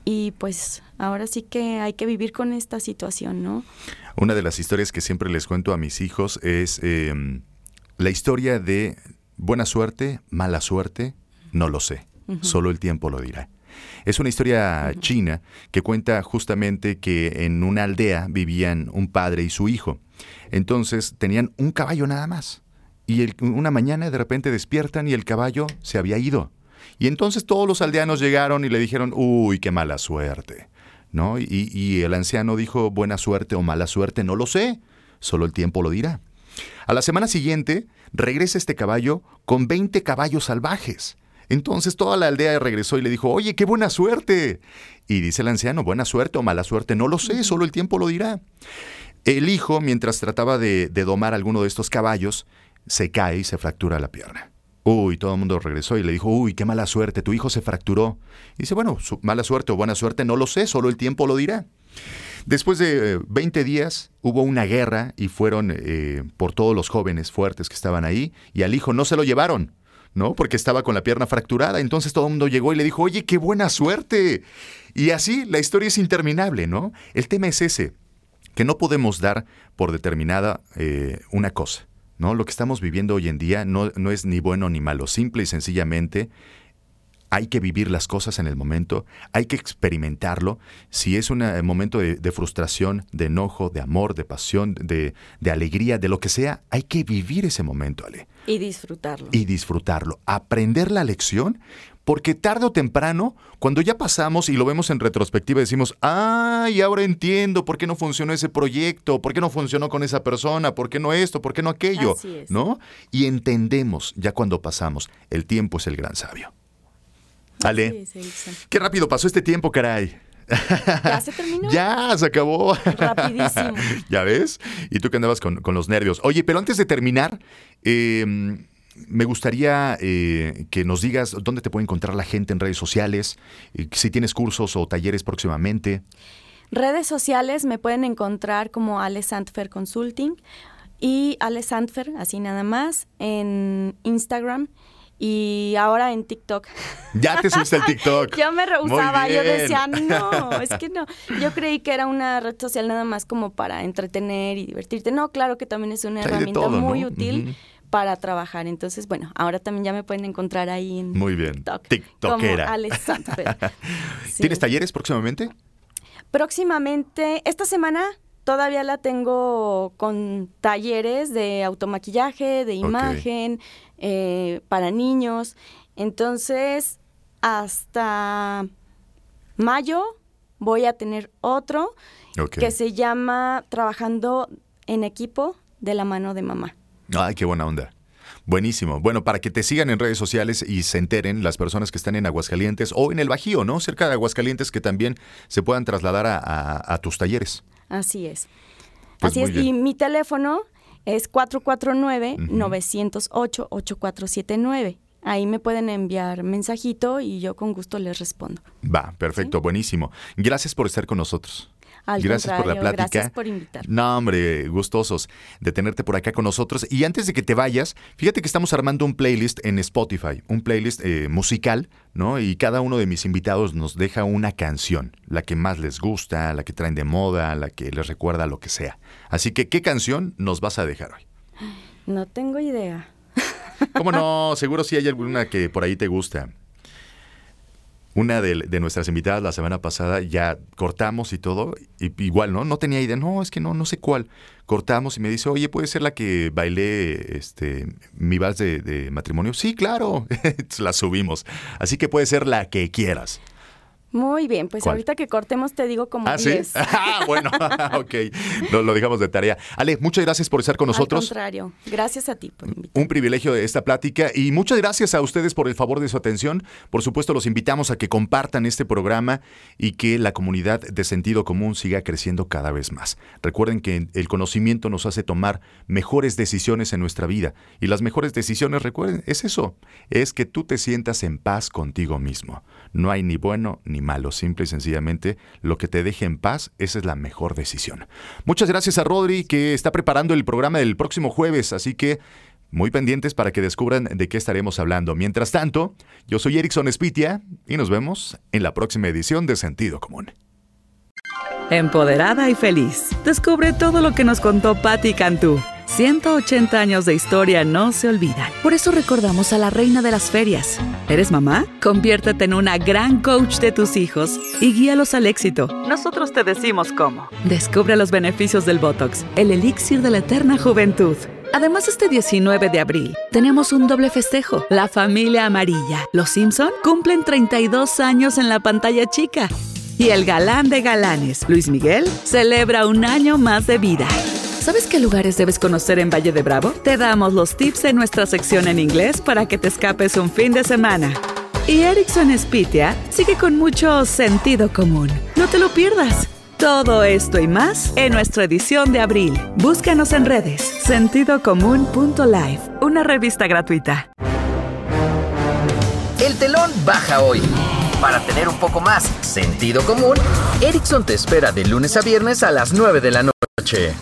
Y pues ahora sí que hay que vivir con esta situación, ¿no? Una de las historias que siempre les cuento a mis hijos es eh, la historia de buena suerte, mala suerte, no lo sé, solo el tiempo lo dirá. Es una historia china que cuenta justamente que en una aldea vivían un padre y su hijo. Entonces tenían un caballo nada más. Y el- una mañana de repente despiertan y el caballo se había ido. Y entonces todos los aldeanos llegaron y le dijeron, uy, qué mala suerte. ¿No? Y, y el anciano dijo, buena suerte o mala suerte, no lo sé, solo el tiempo lo dirá. A la semana siguiente regresa este caballo con 20 caballos salvajes. Entonces toda la aldea regresó y le dijo, oye, qué buena suerte. Y dice el anciano, buena suerte o mala suerte, no lo sé, solo el tiempo lo dirá. El hijo, mientras trataba de, de domar alguno de estos caballos, se cae y se fractura la pierna. Uy, todo el mundo regresó y le dijo, uy, qué mala suerte, tu hijo se fracturó. Y dice, bueno, mala suerte o buena suerte, no lo sé, solo el tiempo lo dirá. Después de eh, 20 días hubo una guerra y fueron eh, por todos los jóvenes fuertes que estaban ahí y al hijo no se lo llevaron, ¿no? Porque estaba con la pierna fracturada. Entonces todo el mundo llegó y le dijo, oye, qué buena suerte. Y así la historia es interminable, ¿no? El tema es ese, que no podemos dar por determinada eh, una cosa. ¿No? Lo que estamos viviendo hoy en día no, no es ni bueno ni malo, simple y sencillamente hay que vivir las cosas en el momento, hay que experimentarlo. Si es un eh, momento de, de frustración, de enojo, de amor, de pasión, de, de alegría, de lo que sea, hay que vivir ese momento, Ale, Y disfrutarlo. y disfrutarlo, aprender la lección, porque tarde o temprano, cuando ya pasamos y lo vemos en retrospectiva, decimos, ay, ahora entiendo por qué no funcionó ese proyecto, por qué no funcionó con esa persona, por qué no esto, por qué no aquello, Así es. ¿no? Y entendemos ya cuando pasamos, el tiempo es el gran sabio. Ale, qué rápido pasó este tiempo, caray. ¿Ya se terminó? *laughs* Ya, se acabó. Rapidísimo. *laughs* ¿Ya ves? Y tú que andabas con, con los nervios. Oye, pero antes de terminar, eh, me gustaría eh, que nos digas dónde te puede encontrar la gente en redes sociales, eh, si tienes cursos o talleres próximamente. Redes sociales me pueden encontrar como Ale Sandfer Consulting y Ale Sandfer, así nada más, en Instagram y ahora en TikTok. *laughs* Ya te subiste al TikTok. *laughs* Yo me rehusaba, yo decía, no, *laughs* es que no. Yo creí que era una red social nada más como para entretener y divertirte. No, claro que también es una Hay herramienta todo, muy ¿no? útil. Para trabajar. Entonces, bueno, ahora también ya me pueden encontrar ahí en Muy bien. TikTok. TikTokera. Como. *laughs* Sí. ¿Tienes talleres próximamente? Próximamente, esta semana todavía la tengo con talleres de automaquillaje, de imagen, eh, para niños. Entonces, hasta mayo voy a tener otro que se llama Trabajando en equipo de la mano de mamá. Ay, qué buena onda. Buenísimo. Bueno, para que te sigan en redes sociales y se enteren las personas que están en Aguascalientes o en el Bajío, ¿no? Cerca de Aguascalientes que también se puedan trasladar a, a- a tus talleres. Así es. Pues Así es. bien. Y mi teléfono es 449-908-8479. Ahí me pueden enviar mensajito y yo con gusto les respondo. Va, perfecto, buenísimo. Gracias por estar con nosotros. Al gracias por la plática. gracias por invitarme. No, hombre, gustosos de tenerte por acá con nosotros. Y antes de que te vayas, fíjate que estamos armando un playlist en Spotify, un playlist eh, musical, ¿no? Y cada uno de mis invitados nos deja una canción, la que más les gusta, la que traen de moda, la que les recuerda lo que sea. Así que, ¿qué canción nos vas a dejar hoy? No tengo idea. ¿Cómo no? *laughs* Seguro sí hay alguna que por ahí te gusta. Una de, de nuestras invitadas la semana pasada ya cortamos y todo, y igual, ¿no? No tenía idea, no, es que no, no sé cuál. Cortamos y me dice, oye, ¿puede ser la que bailé este, mi vals de, de matrimonio? Sí, claro, *laughs* la subimos. Así que puede ser la que quieras. Muy bien, pues ¿Cuál? ahorita que cortemos te digo como ¿Ah, sí? 10. *laughs* Ah, bueno, *laughs* *laughs* ok, lo, lo dejamos de tarea. Ale, muchas gracias por estar con Al nosotros. contrario, gracias a ti por invitarme. Un privilegio de esta plática y muchas gracias a ustedes por el favor de su atención. Por supuesto, los invitamos a que compartan este programa y que la comunidad de sentido común siga creciendo cada vez más. Recuerden que el conocimiento nos hace tomar mejores decisiones en nuestra vida y las mejores decisiones, recuerden, es eso, es que tú te sientas en paz contigo mismo. No hay ni bueno ni malo, simple y sencillamente lo que te deje en paz, esa es la mejor decisión. Muchas gracias a Rodri que está preparando el programa del próximo jueves, así que Muy pendientes para que descubran de qué estaremos hablando. Mientras tanto, yo soy Erickson Spitia y nos vemos en la próxima edición de Sentido Común. Empoderada y feliz. Descubre todo lo que nos contó Patti Cantú. 180 años de historia no se olvidan. Por eso recordamos a la reina de las ferias. ¿Eres mamá? Conviértete en una gran coach de tus hijos y guíalos al éxito. Nosotros te decimos cómo. Descubre los beneficios del Botox, el elixir de la eterna juventud. Además, este 19 de abril tenemos un doble festejo. La familia amarilla. Los Simpson cumplen 32 años en la pantalla chica. Y el galán de galanes, Luis Miguel, celebra un año más de vida. ¿Sabes qué lugares debes conocer en Valle de Bravo? Te damos los tips en nuestra sección en inglés para que te escapes un fin de semana. Y Erickson Spitia sigue con mucho sentido común. No te lo pierdas. Todo esto y más en nuestra edición de abril. Búscanos en redes sentidocomún.live, una revista gratuita. El telón baja hoy. Para tener un poco más sentido común, Erickson te espera de lunes a viernes a las 9 de la noche.